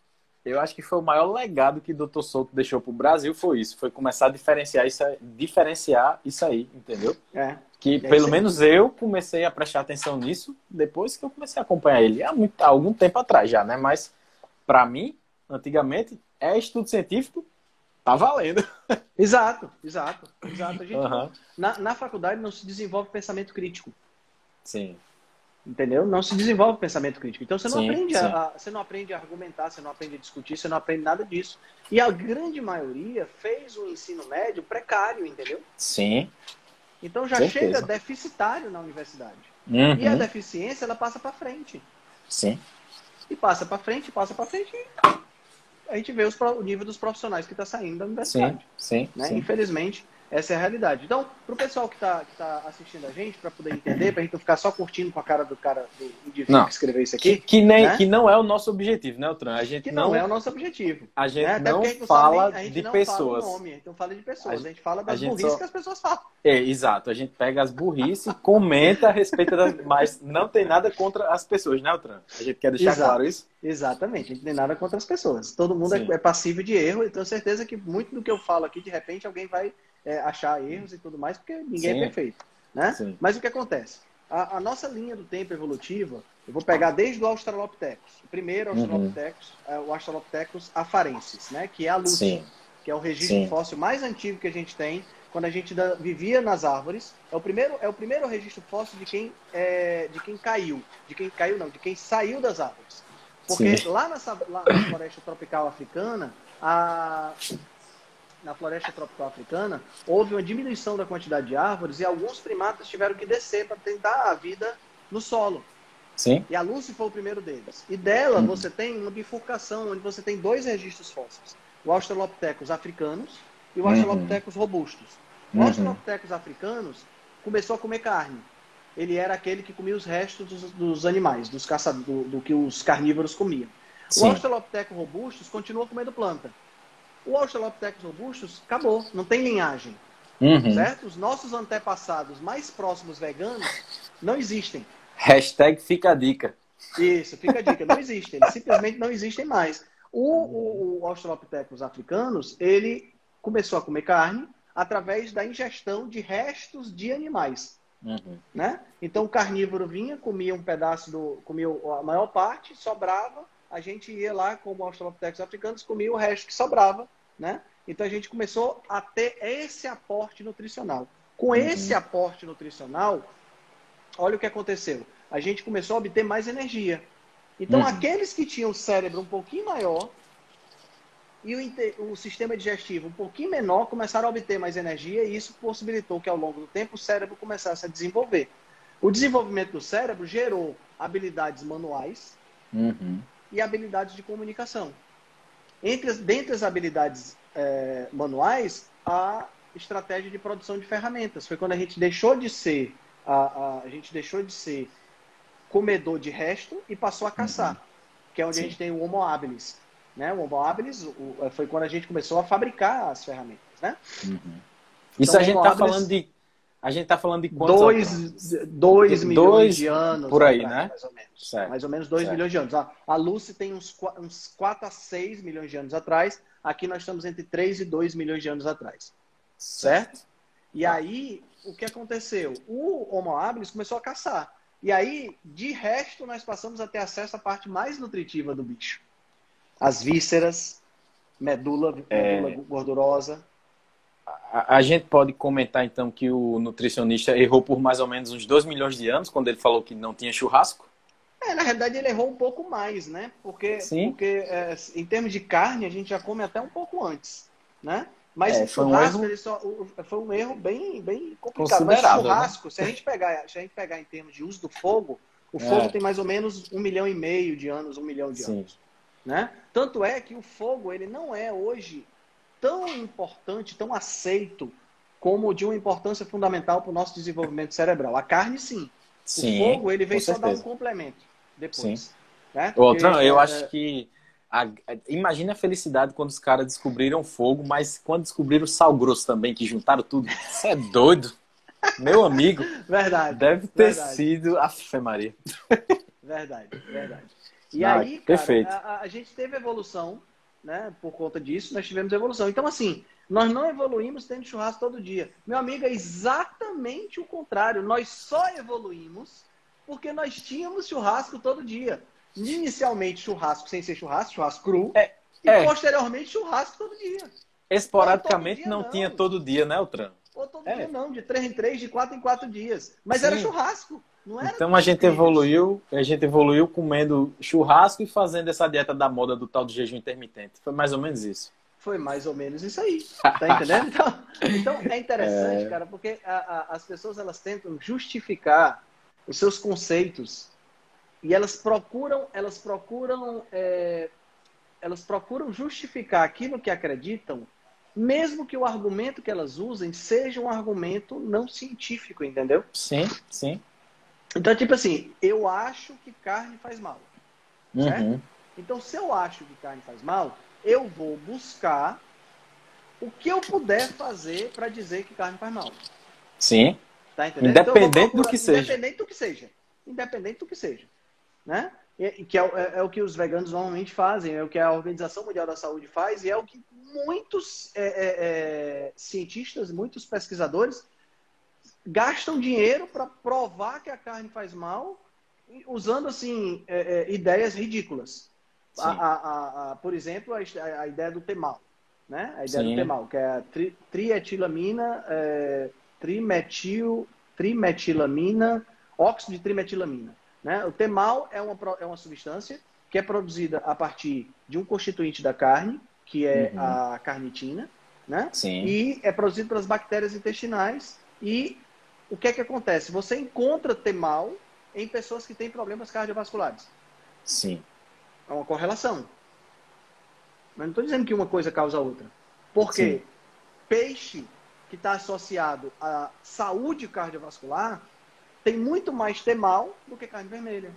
Eu acho que foi o maior legado que o Dr. Souto deixou para o Brasil foi isso, foi começar a diferenciar isso, diferenciar isso aí, entendeu? É. Que pelo menos eu comecei a prestar atenção nisso depois que eu comecei a acompanhar ele há, muito, há algum tempo atrás já, né? Mas para mim, antigamente, é estudo científico, tá valendo. [LAUGHS] Exato, exato, exato. A gente, uhum. na, na faculdade não se desenvolve pensamento crítico. Sim. Entendeu? Não se desenvolve pensamento crítico. Então você não, sim, aprende sim. A, você não aprende a argumentar, você não aprende a discutir, você não aprende nada disso. E a grande maioria fez o ensino médio precário, entendeu? Sim. Então já Certeza. chega deficitário na universidade. Uhum. E a deficiência ela passa para frente. Sim. E passa para frente, passa para frente. A gente vê os, o nível dos profissionais que está saindo da universidade. Sim, sim, né? sim. Infelizmente, essa é a realidade. Então, para o pessoal que está tá assistindo a gente, para poder entender, para a gente não ficar só curtindo com a cara do cara do indivíduo não, que escreveu isso aqui. Que, que nem, né? que não é o nosso objetivo, né, Altran? A gente que não, não, é o nosso objetivo. A gente né? não, gente fala nem, de não pessoas. Fala nome, então fala de pessoas. A gente, a gente fala das burrices só... que as pessoas falam. É, exato. A gente pega as burrices, comenta a respeito das. Mas não tem nada contra as pessoas, né, Altran? A gente quer deixar exato. claro isso? Exatamente. A gente tem nada contra as pessoas. Todo mundo é, é passível de erro e tenho certeza que muito do que eu falo aqui, de repente, alguém vai é, achar erros e tudo mais, porque ninguém é Sim. é perfeito. Né? Mas o que acontece? A, a, nossa linha do tempo evolutiva, eu vou pegar desde o Australopithecus. O primeiro uhum. Australopithecus uhum. é o Australopithecus afarensis, né? que é a luz, que é o registro Sim. fóssil mais antigo que a gente tem, quando a gente vivia nas árvores. É o primeiro, é o primeiro registro fóssil de quem, é, de quem caiu. De quem caiu, não, de quem saiu das árvores. Porque lá, nessa, lá na floresta tropical africana, a, na floresta tropical africana, houve uma diminuição da quantidade de árvores e alguns primatas tiveram que descer para tentar a vida no solo. Sim. E a Lucy foi o primeiro deles. E dela uhum. você tem uma bifurcação onde você tem dois registros fósseis: o Australopithecus africanos e o uhum. Australopithecus robustos. O uhum. Australopithecus africanos começou a comer carne. Ele era aquele que comia os restos dos, dos animais, dos caçadores, do, do, que os carnívoros comiam. Sim. O Australopithecus robustus continua comendo planta. O Australopithecus robustus acabou, não tem linhagem. Uhum. Certo? Os nossos antepassados mais próximos veganos não existem. Hashtag fica a dica. Isso, fica a dica. Não existem. Eles simplesmente não existem mais. O, o, o Australopithecus africanos, ele começou a comer carne através da ingestão de restos de animais. Uhum. Né? Então o carnívoro vinha, comia um pedaço do. comia a maior parte, sobrava, a gente ia lá, como Australopithecus africanos, comia o resto que sobrava, né? Então a gente começou a ter esse aporte nutricional. Com uhum. esse aporte nutricional, olha o que aconteceu. A gente começou a obter mais energia. Então, uhum. aqueles que tinham o cérebro um pouquinho maior e o, o, sistema digestivo um pouquinho menor começaram a obter mais energia e isso possibilitou que, ao longo do tempo, o cérebro começasse a desenvolver. O desenvolvimento do cérebro gerou habilidades manuais, uhum e habilidades de comunicação. Entre as, dentre as habilidades é, manuais, a estratégia de produção de ferramentas. Foi quando a gente deixou de ser a, a, a gente deixou de ser comedor de resto e passou a caçar, uhum. que é onde Sim. a gente tem o Homo habilis. Né? O Homo habilis o, foi quando a gente começou a fabricar as ferramentas. Né? Uhum. Isso então, a gente está falando de a gente está falando de quantos dois, dois milhões dois, de anos. Por aí, atrás, né? Mais ou menos. Certo. Mais ou menos 2 milhões de anos. A Lucy tem uns, uns 4 a 6 milhões de anos atrás. Aqui nós estamos entre 3 e 2 milhões de anos atrás. Certo? certo? E aí, o que aconteceu? O Homo habilis começou a caçar. E aí, de resto, nós passamos a ter acesso à parte mais nutritiva do bicho. As vísceras, medula, medula é... gordurosa, a, a, gente pode comentar então que o nutricionista errou por mais ou menos uns 2 milhões de anos quando ele falou que não tinha churrasco? É, na realidade ele errou um pouco mais, né? Porque, Sim. porque é, em termos de carne a gente já come até um pouco antes, né? Mas é, foi churrasco um erro... Só, foi um erro bem, bem complicado. Mas né? churrasco, né? se, a gente pegar, se a gente pegar em termos de uso do fogo, o é. fogo tem mais ou menos um milhão e meio de anos, um milhão de Sim. anos. Né? Tanto é que o fogo ele não é hoje tão importante, tão aceito como de uma importância fundamental para o nosso desenvolvimento cerebral. A carne, sim. sim o fogo ele vem só dar um complemento depois. Sim. Né? Outra, eu é... acho que a, imagina a felicidade quando os caras descobriram fogo, mas quando descobriram sal grosso também, que juntaram tudo. Isso é doido. Meu amigo. [LAUGHS] Verdade. Deve ter verdade. sido a Fé Maria. Verdade, verdade. E ah, aí, cara. A, a, gente teve evolução, né? Por conta disso, nós tivemos evolução. Então, assim, nós não evoluímos tendo churrasco todo dia. Meu amigo, é exatamente o contrário. Nós só evoluímos porque nós tínhamos churrasco todo dia. Inicialmente churrasco sem ser churrasco, churrasco cru. É, e é. posteriormente churrasco todo dia. Esporadicamente dia, não, não, tinha todo dia, né, Altran? Ou todo é. dia não, de três em três, de quatro em quatro dias. Mas Sim. era churrasco. Então a gente evoluiu, a gente evoluiu comendo churrasco e fazendo essa dieta da moda do tal de jejum intermitente. Foi mais ou menos isso. Foi mais ou menos isso aí. Tá entendendo? [LAUGHS] Então, então é interessante, é... cara, porque a, a, as pessoas elas tentam justificar os seus conceitos e elas procuram, elas procuram, é, elas procuram justificar aquilo que acreditam, mesmo que o argumento que elas usem seja um argumento não científico, entendeu? Sim, sim. Então, tipo assim, eu acho que carne faz mal. Certo? Uhum. Então, se eu acho que carne faz mal, eu vou buscar o que eu puder fazer para dizer que carne faz mal. Sim. Tá entendendo? Independente então, do que seja. Independente do que seja. Independente do que seja. Né? E, que é, é, é, o que os veganos normalmente fazem, é o que a Organização Mundial da Saúde faz e é o que muitos é, é, é cientistas, muitos pesquisadores gastam dinheiro para provar que a carne faz mal, usando assim é, ideias ridículas. A, a, a, por exemplo, a, ideia do temal, né? A ideia Sim. do temal, que é a tri, trietilamina, trimetil, trimetilamina, óxido de trimetilamina. Né? O temal é uma, é uma substância que é produzida a partir de um constituinte da carne, que é uhum. a carnitina, né? Sim. E é produzido pelas bactérias intestinais. E o que é que acontece? Você encontra temal em pessoas que têm problemas cardiovasculares. Sim. É uma correlação. Mas não estou dizendo que uma coisa causa a outra. Porque Sim. peixe que está associado à saúde cardiovascular tem muito mais temal do que carne vermelha.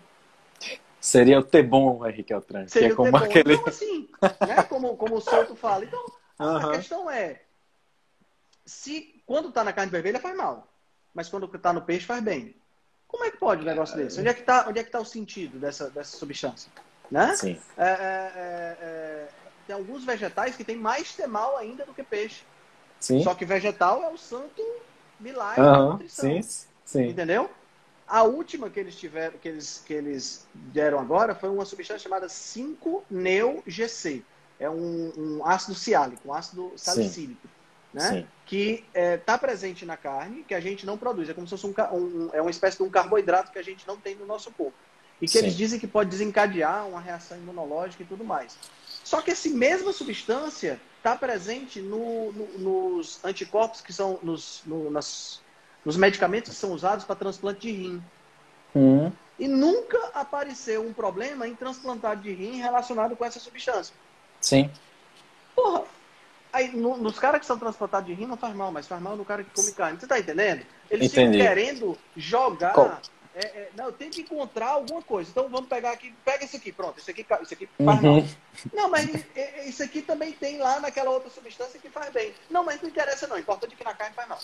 Seria o T-bom, Henrique Altran. Seria que é como aquele... Então, assim, né? como, como o Souto fala. Então, uhum. a questão é, se quando está na carne vermelha faz mal, mas quando está no peixe faz bem. Como é que pode um negócio desse? Onde é que está é tá o sentido dessa, dessa substância? Né? Sim. É, é, é, é, tem alguns vegetais que têm mais temal ainda do que peixe. Sim. Só que vegetal é o santo milagre uhum. da nutrição. Sim. Sim. Entendeu? A última que eles tiveram, que eles, que eles deram agora foi uma substância chamada 5-neo-GC. É um, um, ácido ciálico, um ácido salicílico. Né? Que está é, tá presente na carne, que a gente não produz. É como se fosse um, um, é uma espécie de um carboidrato que a gente não tem no nosso corpo. E que Sim. eles dizem que pode desencadear uma reação imunológica e tudo mais. Só que essa mesma substância está presente no, no, nos anticorpos que são nos, no, nas nos medicamentos que são usados para transplante de rim. Hum. E nunca apareceu um problema em transplantar de rim relacionado com essa substância. Sim. Porra, aí no, nos caras que são transplantados de rim não faz mal, mas faz mal no cara que come carne. Você tá entendendo? Eles Entendi. ficam querendo jogar é, é, não, tenho que encontrar alguma coisa. Então vamos pegar aqui, pega esse aqui, pronto, esse aqui, esse aqui faz uhum. mal. Não, mas isso aqui também tem lá naquela outra substância que faz bem. Não, mas não interessa não, importa de que na carne faz mal.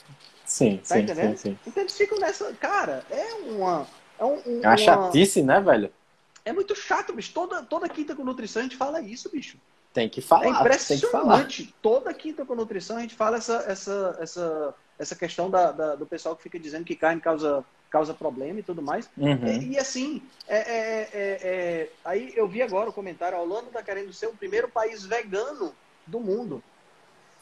Sim, tá sim, entendendo? Sim, sim. Então eles ficam nessa. Cara, é uma. É, um, um, é uma chatice, né, velho? É muito chato, bicho. Toda, toda quinta com nutrição a gente fala isso, bicho. Tem que falar. É impressionante. Toda quinta com nutrição a gente fala essa, essa, essa, essa questão da, da, do pessoal que fica dizendo que carne causa causa problema e tudo mais. Uhum. E, e, assim, é, é, é, é, aí eu vi agora o comentário, a Holanda está querendo ser o primeiro país vegano do mundo.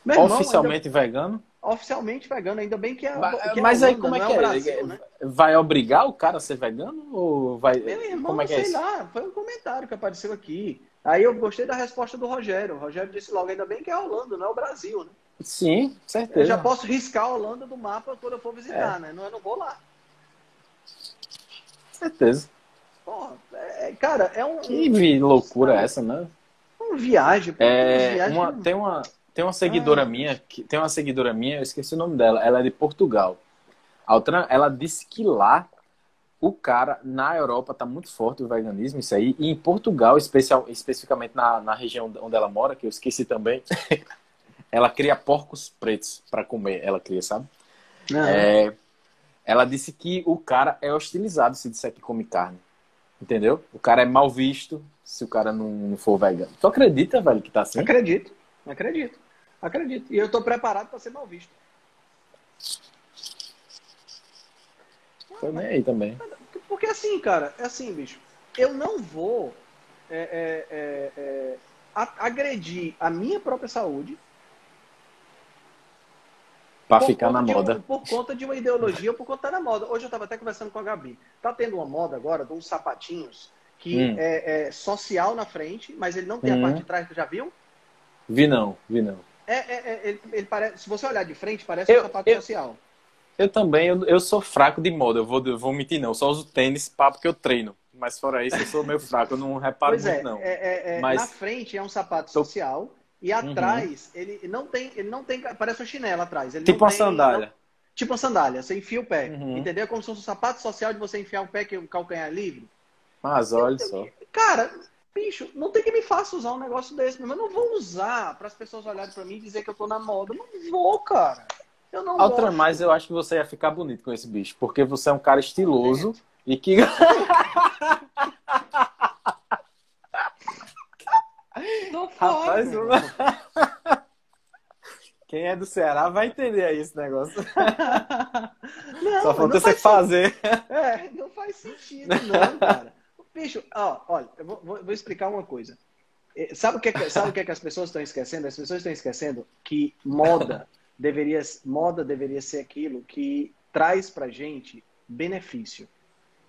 Irmão, Oficialmente ainda... vegano? oficialmente vegano, ainda bem que é. Mas, que é mas Holanda, aí como é que é? Brasil, né? Vai obrigar o cara a ser vegano? Ou vai. Meu irmão, como é que é sei isso? lá, foi um comentário que apareceu aqui. Aí eu gostei da resposta do Rogério. O Rogério disse logo, ainda bem que é a Holanda, não é o Brasil, né? Sim, certeza. Eu já posso riscar a Holanda do mapa quando eu for visitar, né? Não, eu não vou lá. Certeza. Porra, é- cara, é um, Que vi- loucura é essa, né? um viagem. É, viagens- uma, tem uma tem uma seguidora Ah. minha, que, tem uma seguidora minha, eu esqueci o nome dela, ela é de Portugal. A outra, ela disse que lá o cara na Europa tá muito forte o veganismo, isso aí, e em Portugal, especial, especificamente na, na região onde ela mora, que eu esqueci também, [LAUGHS] ela cria porcos pretos para comer, ela cria, sabe? Não. É, ela disse que o cara é hostilizado se disser que come carne. Entendeu? O cara é mal visto se o cara não, não for vegano. Tu acredita, velho, que tá assim? Acredito, acredito. Acredito. E eu tô preparado para ser mal visto. Tô nem aí também. Porque assim, cara, é assim, bicho. Eu não vou é, é, é, é, a- agredir a minha própria saúde Pra ficar na de um- moda. por conta de uma ideologia ou por conta da moda. Hoje eu estava até conversando com a Gabi. Tá tendo uma moda agora de uns sapatinhos que Hum. é, é social na frente, mas ele não tem Hum. a parte de trás, tu já viu? Vi não, vi não. É, é, é, ele, ele parece, se você olhar de frente, parece Eu- um sapato eu- social. Eu também, eu, eu sou fraco de moda, eu vou, eu vou mentir não. Eu só uso tênis pá, porque eu treino. Mas fora isso, eu sou meio [LAUGHS] fraco, eu não reparo Pois muito é, não. é, é, é, Mas- na frente é um sapato Tô- Uhum. social e atrás ele não tem, ele não tem, parece uma chinela atrás. Ele tipo uma tem- sandália. não- tipo uma sandália, você enfia o pé, Uhum. entendeu? Como se fosse um sapato social de você enfiar o pé que o calcanhar é livre. Mas olha só. Cara, bicho, não tem que me faça usar um negócio desse, mas eu não vou usar para as pessoas olharem para mim e dizer que eu tô na moda. Não vou, cara. Eu não Outra gosto. mais, eu acho que você ia ficar bonito com esse bicho, porque você é um cara estiloso e que. [LAUGHS] Não Rapaz, pode, o- [LAUGHS] quem é do Ceará vai entender aí esse negócio. [LAUGHS] Não, Só falta você faz fazer. É, não faz sentido, não, cara. Bicho, ó, olha, eu vou, vou- explicar uma coisa. Eh, Sabe o que, é sabe o que, é que as pessoas estão esquecendo? As pessoas estão esquecendo que moda deveria, moda deveria ser aquilo que traz pra gente benefício.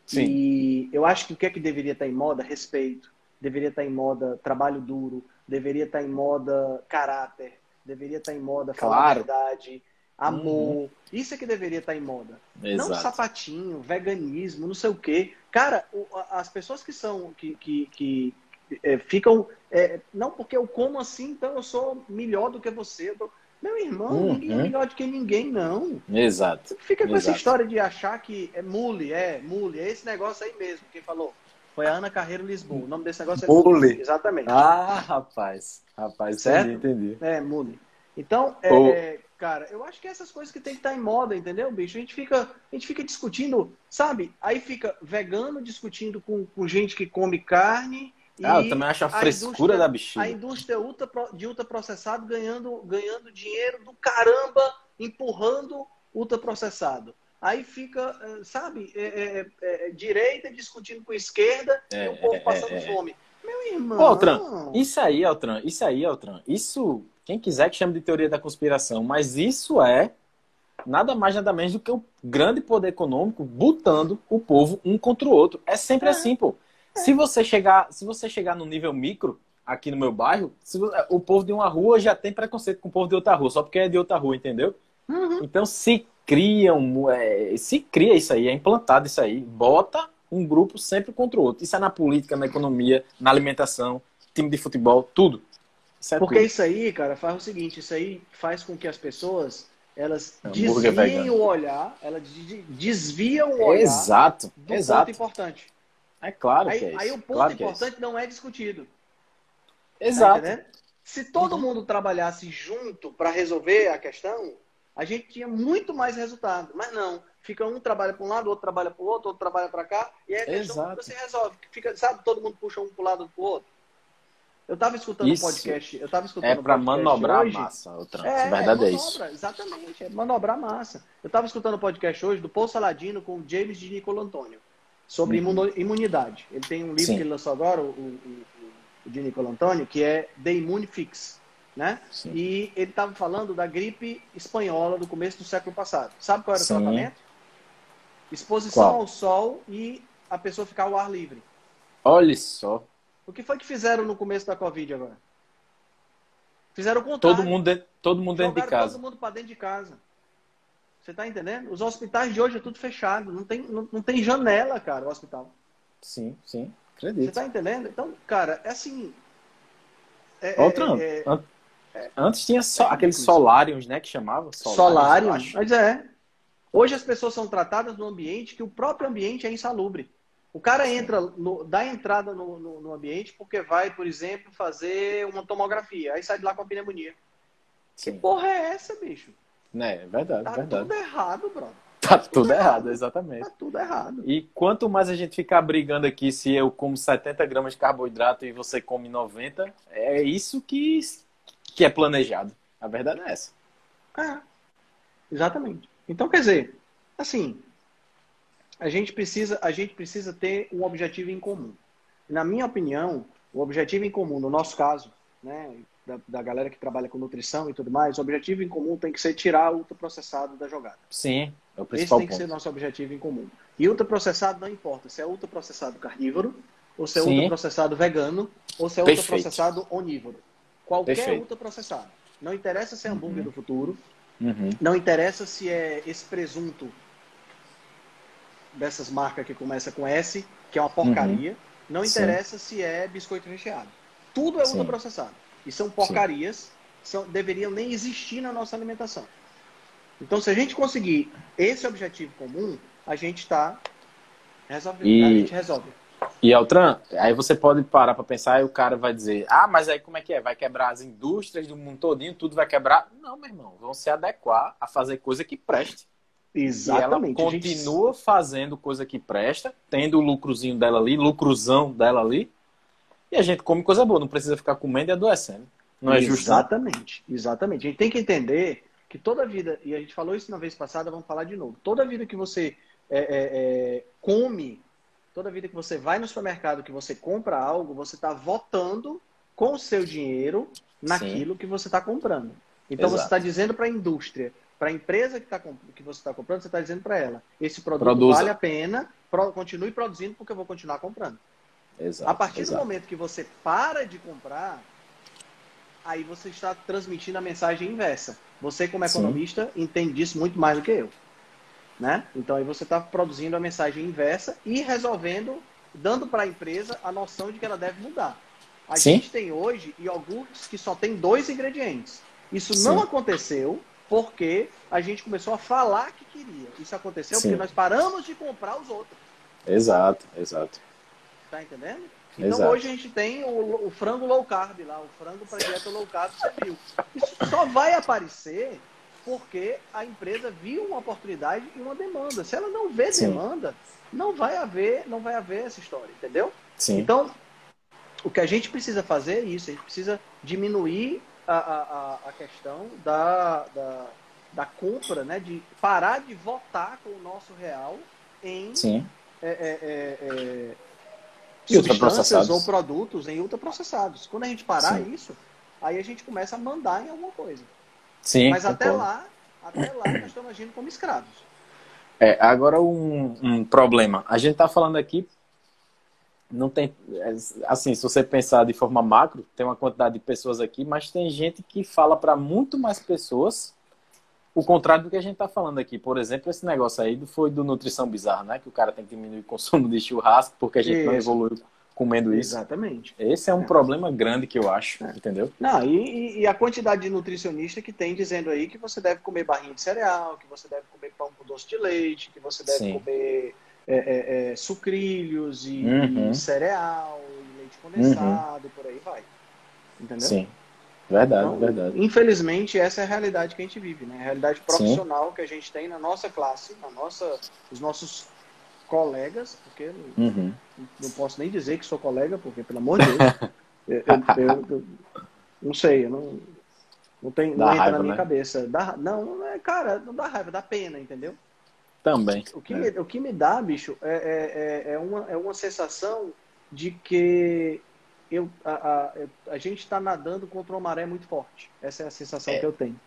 Sim. E eu acho que o que é que deveria estar em moda? Respeito. Deveria estar em moda trabalho duro. Deveria estar em moda caráter. Deveria estar em moda falar a Claro. verdade. Amor. Isso é que deveria estar em moda. Não Exato. sapatinho, veganismo, não sei o quê. Cara, as pessoas que são, que, que, que é, ficam, é, não porque eu como assim, então eu sou melhor do que você. Eu tô- Meu irmão, Uhum. ninguém é melhor do que ninguém, não. Exato. Fica com essa Exato. história de achar que é mule, é mule, é esse negócio aí mesmo. Quem falou? Foi a Ana Carreiro Lisboa. O nome desse negócio é Mule. Exatamente. Ah, rapaz. Rapaz, Certo? entendi, entendi. É, mule. Então, é, O- é, cara, eu acho que essas coisas que tem que estar em moda, entendeu, bicho? A gente fica, a gente fica discutindo, sabe? Aí fica vegano discutindo com, com gente que come carne. Ah, eu também acho a a frescura da A bexiga. indústria ultra, de ultraprocessado ganhando, ganhando dinheiro do caramba, empurrando ultraprocessado. Aí fica, eh, sabe, é, é, é, direita discutindo com esquerda É, e o povo é, passando é, é. fome. Meu irmão. Ô, Altran, Isso aí, Altran, isso aí, Altran, isso, quem quiser que chame de teoria da conspiração, mas isso é nada mais, nada menos do que o grande poder econômico botando o povo um contra o outro. É sempre É. assim, pô. Se você chegar, se você chegar no nível micro, aqui no meu bairro, vo- o povo de uma rua já tem preconceito com o povo de outra rua, só porque é de outra rua, entendeu? Uhum. Então se cria, um, é, se cria isso aí, é implantado isso aí, bota um grupo sempre contra o outro. Isso é na política, na economia, na alimentação, time de futebol, tudo. Isso é Porque tudo. isso aí, cara, faz o seguinte, isso aí faz com que as pessoas elas desviem o olhar, elas de- desviam o olhar Exato, do exato. ponto importante. É claro que Aí, é isso. aí o ponto claro que é importante não é discutido. Tá Exato. entendendo? Se todo mundo trabalhasse junto para resolver a questão, a gente tinha muito mais resultado. Mas não. Fica um trabalha para um lado, outro trabalha para o outro, outro trabalha para cá, e aí a questão Exato. se resolve. Fica, sabe, todo mundo puxa um para o lado do outro. Eu estava escutando Isso um podcast. Eu tava escutando É um para manobrar hoje. a massa, o trans. É, verdade é, manobra, isso. Exatamente, é manobrar massa. Eu estava escutando o podcast hoje do Paul Saladino com o James de Nicolo Antônio sobre Uhum. imunidade. Ele tem um livro Sim. que ele lançou agora, o, o, o, de Nicolo Antônio, que é The Immune Fix. né? Sim. E ele estava falando da gripe espanhola do começo do século passado. Sabe qual era Sim. o tratamento? Exposição qual? ao sol e a pessoa ficar ao ar livre. Olha só. O que foi que fizeram no começo da Covid agora? Fizeram o contrário. Todo mundo, todo mundo dentro de casa. todo mundo para dentro de casa. Você está entendendo? Os hospitais de hoje é tudo fechado. Não tem, não, não tem janela, cara, o hospital. Sim, sim. Acredito. Você está entendendo? Então, cara, é assim. É, Outra, é, é, é, Antes tinha só é aqueles solários, né, que chamava? Solários, mas é. Hoje as pessoas são tratadas no ambiente que o próprio ambiente é insalubre. O cara entra, no, dá entrada no, no, no, ambiente porque vai, por exemplo, fazer uma tomografia. Aí sai de lá com a pneumonia. Sim. Que porra é essa, bicho? É, é verdade, tá verdade. tudo errado, brother. Tá, tá tudo, tudo errado, errado, exatamente. Tá tudo errado. E quanto mais a gente ficar brigando aqui se eu como 70 gramas de carboidrato e você come 90, é isso que, que é planejado. A verdade é essa. É, exatamente. Então, quer dizer, assim, a gente precisa, a gente precisa ter um objetivo em comum. Na minha opinião, o objetivo em comum, no nosso caso, né, da, da galera que trabalha com nutrição e tudo mais, o objetivo em comum tem que ser tirar o ultraprocessado da jogada. Sim, é o principal Esse tem ponto. que ser nosso objetivo em comum. E ultraprocessado não importa se é ultraprocessado carnívoro, ou se é Sim. ultraprocessado vegano, ou se é Perfeito. ultraprocessado onívoro. Qualquer Perfeito. ultraprocessado. Não interessa se é hambúrguer uhum. do futuro, Uhum. Não interessa se é esse presunto dessas marcas que começa com S, que é uma porcaria. Uhum. Não interessa Sim. se é biscoito recheado. Tudo é Sim. ultraprocessado. E são porcarias, são, deveriam nem existir na nossa alimentação. Então, se a gente conseguir esse objetivo comum, a gente está resolvendo. E... A gente resolve. E Altran, aí você pode parar para pensar e o cara vai dizer: Ah, mas aí como é que é? Vai quebrar as indústrias do mundo todinho, tudo vai quebrar? Não, meu irmão, vão se adequar a fazer coisa que preste. Exatamente. E ela continua gente... fazendo coisa que presta, tendo o lucrozinho dela ali, lucrozão dela ali, e a gente come coisa boa, não precisa ficar comendo e adoecendo. Não é justo? Exatamente, exatamente. A gente tem que entender que toda vida, e a gente falou isso na vez passada, vamos falar de novo, toda vida que você é, é, é, come Toda vida que você vai no supermercado, que você compra algo, você está votando com o seu dinheiro naquilo Sim. que você está comprando. Então Exato. você está dizendo para a indústria, para a empresa que, tá, que você está comprando, você está dizendo para ela: esse produto Produza. vale a pena, pro, continue produzindo porque eu vou continuar comprando. Exato, a partir exato. do momento que você para de comprar, aí você está transmitindo a mensagem inversa. Você, como economista, Sim. entende disso muito mais do que eu. Né? Então aí você está produzindo a mensagem inversa e resolvendo, dando para a empresa a noção de que ela deve mudar. A Sim. gente tem hoje iogurtes que só tem dois ingredientes. Isso Sim. não aconteceu porque a gente começou a falar que queria. Isso aconteceu porque nós paramos de comprar os outros. Exato, exato. Tá entendendo? Então exato. hoje a gente tem o, o frango low carb lá, o frango para dieta low carb, você viu. Isso só vai aparecer porque a empresa viu uma oportunidade e uma demanda. Se ela não vê Sim. demanda, não vai haver, não vai haver essa história, entendeu? Sim. Então, o que a gente precisa fazer é isso, a gente precisa diminuir a, a, a questão da, da, da, compra, né? De parar de votar com o nosso real em Sim. É, é, é, é substâncias ou produtos em ultraprocessados. Quando a gente parar Sim. isso, aí a gente começa a mandar em alguma coisa. Sim, Mas até lá, até lá nós estamos agindo como escravos. É, agora um, um problema. A gente está falando aqui, não tem, é, assim, se você pensar de forma macro, tem uma quantidade de pessoas aqui, mas tem gente que fala para muito mais pessoas o contrário do que a gente está falando aqui. Por exemplo, esse negócio aí foi do Nutrição Bizarra, né? Que o cara tem que diminuir o consumo de churrasco porque a gente Isso. não evoluiu comendo isso. Exatamente. Esse é um é. problema grande que eu acho, é. entendeu? Não, e, e, a quantidade de nutricionista que tem dizendo aí que você deve comer barrinha de cereal, que você deve comer pão com doce de leite, que você deve Sim. comer é, é, é sucrilhos e, uhum. e, cereal, e leite condensado, uhum. por aí vai. Entendeu? Sim. Verdade, então, verdade. Infelizmente, essa é a realidade que a gente vive, né? A realidade profissional Sim. que a gente tem na nossa classe, na nossa, os nossos colegas, porque uhum. não, posso nem dizer que sou colega, porque, pelo amor de Deus, [LAUGHS] eu, eu, eu, não sei, eu não, não, tem, não entra raiva, na minha né? cabeça. Dá, não, não é, cara, não dá raiva, dá pena, entendeu? Também. O que, é. me, o que me dá, bicho, é, é, é, é uma, é uma sensação de que eu, a, a, a gente está nadando contra uma maré muito forte. Essa é a sensação é, que eu tenho.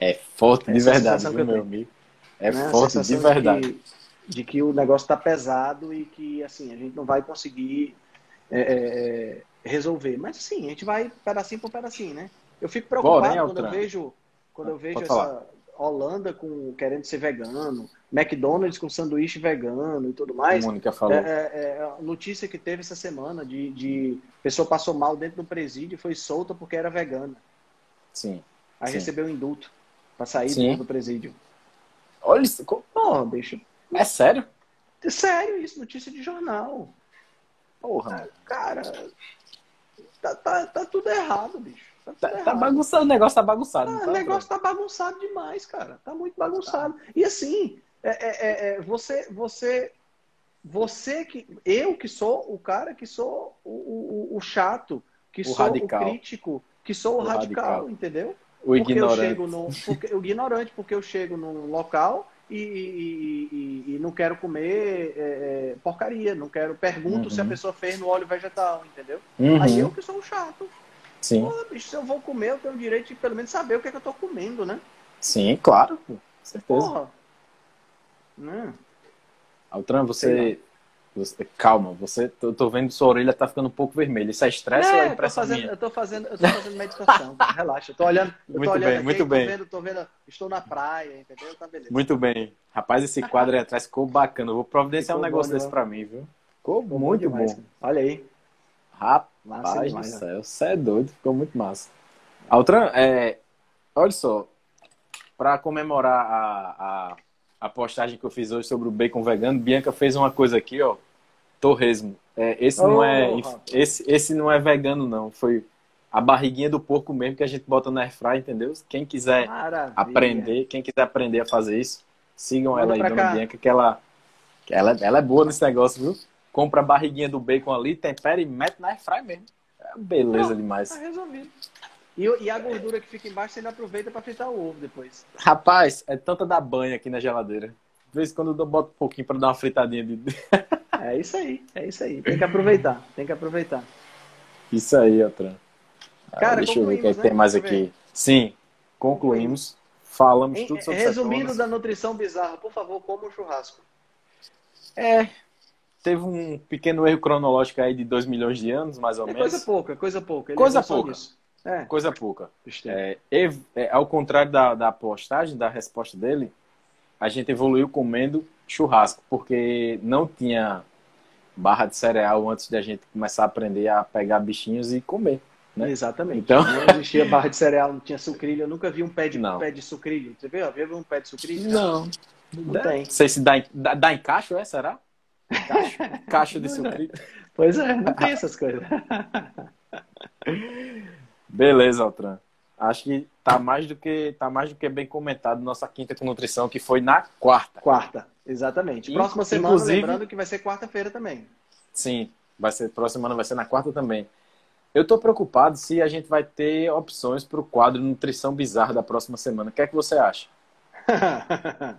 É forte de verdade, viu, meu amigo. É né? forte de verdade. De que, de que o negócio está pesado e que assim a gente não vai conseguir é, é, é, resolver. Mas sim, a gente vai pedacinho por pedacinho, né? Eu fico preocupado Porém, quando eu vejo quando eu vejo essa Holanda com querendo ser vegano, McDonald's com sanduíche vegano e tudo mais. Mônica falou. É, é, é, a notícia que teve essa semana de, de pessoa passou mal dentro do presídio e foi solta porque era vegana. Sim. Aí sim. recebeu indulto para sair sim. do presídio. Olha isso. Porra, bicho. É sério? É sério isso, notícia de jornal. Porra. Cara, tá, tá, tá tudo errado, bicho. Tá, tá, tá bagunçado, o negócio tá bagunçado. Ah, tá, o negócio tá bagunçado demais, cara. Tá muito bagunçado. Tá. E assim, é, é, é, é, você, você, você que. Eu que sou o cara que sou o, o, o chato, que o sou radical. o crítico, que sou o, radical, radical, entendeu? O porque ignorante. Eu chego no, porque, o ignorante, porque eu chego num local e, e, e, e não quero comer é, é, porcaria, não quero. Pergunto uhum. se a uhum. pessoa fez no óleo vegetal, entendeu? Uhum. Aí eu que sou o chato. Sim. Pô, bicho, se eu vou comer, eu tenho o direito de pelo menos saber o que, é que eu tô comendo, né? Sim, claro. Com certeza. Porra. Hum. Altran, você, você. Calma, você. Eu tô vendo sua orelha tá ficando um pouco vermelha. Isso é estresse é, ou é impressão eu tô fazendo, minha? Eu tô fazendo, eu tô fazendo meditação. Relaxa. Eu tô olhando. Eu muito tô olhando bem, aqui, muito tô bem. Vendo, tô vendo, estou na praia, entendeu? Tá beleza. Muito bem. Rapaz, esse quadro aí atrás ficou bacana. Eu vou providenciar ficou um negócio bom, desse pra mim, viu? Ficou, ficou muito demais, bom. Olha aí. Rapaz demais, do céu, você é doido, ficou muito massa. Altran, é, olha só, para comemorar a, a, a, postagem que eu fiz hoje sobre o bacon vegano, Bianca fez uma coisa aqui, ó, torresmo. É, esse, oh, não é, esse, esse não é vegano, não, foi a barriguinha do porco mesmo que a gente bota na airfry, entendeu? Quem quiser Maravilha. aprender, quem quiser aprender a fazer isso, sigam Manda ela aí, Dona cá. Bianca, que ela, que ela, ela é boa nesse negócio, viu? compra a barriguinha do bacon ali, tempera e mete na airfry mesmo. É beleza Não, demais. Tá resolvido. E, e, a gordura que fica embaixo, você ainda aproveita para fritar o ovo depois. Rapaz, é tanta da banha aqui na geladeira. De vez em quando eu boto um pouquinho para dar uma fritadinha de. [LAUGHS] é isso aí, é isso aí. Tem que aproveitar, tem que aproveitar. Isso aí, Otran. Cara, deixa eu ver o que, é né? tem mais aqui. Sim, concluímos. Falamos tudo sobre Resumindo da nutrição bizarra, por favor, como um churrasco. É, teve um pequeno erro cronológico aí de 2 milhões de anos, mais ou é menos. Coisa pouca, coisa pouca. Ele coisa pouca. É. Coisa pouca. É, é, ao contrário da, da postagem, da resposta dele, a gente evoluiu comendo churrasco, porque não tinha barra de cereal antes de a gente começar a aprender a pegar bichinhos e comer. Né? Exatamente. Então... Não existia barra de cereal, não tinha sucrilho. Eu nunca vi um pé de, não. pé de sucrilho. Você viu? Viu um pé de sucrilho? Não. Não, não tem. Não sei se dá, dá, dá em cacho, é? Será? Caixa, caixa de [LAUGHS] sucrilho. Pois é, não tem essas coisas. [LAUGHS] Beleza, Altran. Acho que tá mais do que tá mais do que bem comentado nossa quinta com nutrição que foi na quarta. Quarta, exatamente. Próxima semana, lembrando que vai ser quarta-feira também. Sim, vai ser próxima semana vai ser na quarta também. Eu tô preocupado se a gente vai ter opções para o quadro Nutrição Bizarra da próxima semana. O que é que você acha? [LAUGHS]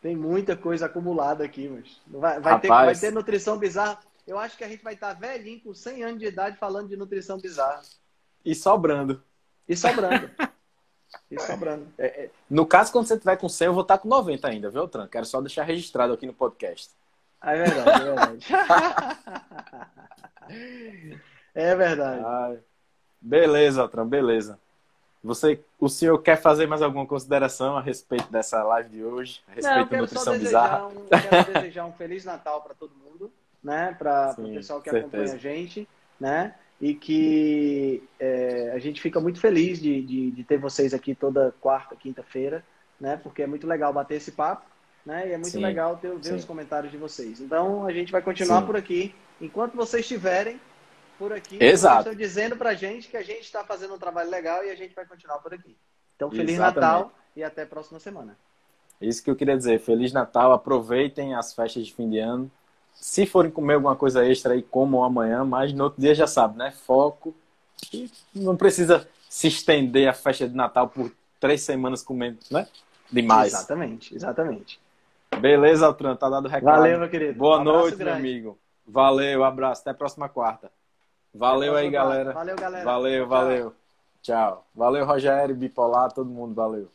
Tem muita coisa acumulada aqui, mas vai, vai, ter, vai ter nutrição bizarra. Eu acho que a gente vai estar velhinho, com 100 anos de idade, falando de nutrição bizarra. E sobrando. E sobrando. e sobrando. É, é. No caso, quando você tiver com 100, eu vou estar com 90 ainda, viu, Tran? Quero só deixar registrado aqui no podcast. É verdade, é verdade. [LAUGHS] é verdade. Beleza, Tran, beleza. Você, o senhor quer fazer mais alguma consideração a respeito dessa live de hoje? A respeito Não, da nutrição bizarra? Um, quero desejar um Feliz Natal para todo mundo, né? Para o [LAUGHS] pessoal que certeza. acompanha a gente, né? E que é, a gente fica muito feliz de, de, de, ter vocês aqui toda quarta, quinta-feira, né? Porque é muito legal bater esse papo, né? E é muito Sim. legal ter, ver Sim. os comentários de vocês. Então a gente vai continuar Sim. por aqui. Enquanto vocês estiverem, por aqui. Exato. Estão dizendo pra gente que a gente está fazendo um trabalho legal e a gente vai continuar por aqui. Então, Feliz Exatamente. Natal e até a próxima semana. Isso que eu queria dizer. Feliz Natal. Aproveitem as festas de fim de ano. Se forem comer alguma coisa extra aí, comam amanhã, mas no outro dia já sabe, né? Foco. E não precisa se estender a festa de Natal por três semanas comendo, né? Demais. Exatamente, exatamente. Beleza, Altran, tá dado o recado. Valeu, meu querido. Boa um noite, grande. meu amigo. Valeu, abraço. Até a próxima quarta. Valeu aí, galera. Valeu, galera. Valeu, valeu. Tchau. Valeu, Rogério, Bipolar, todo mundo, valeu.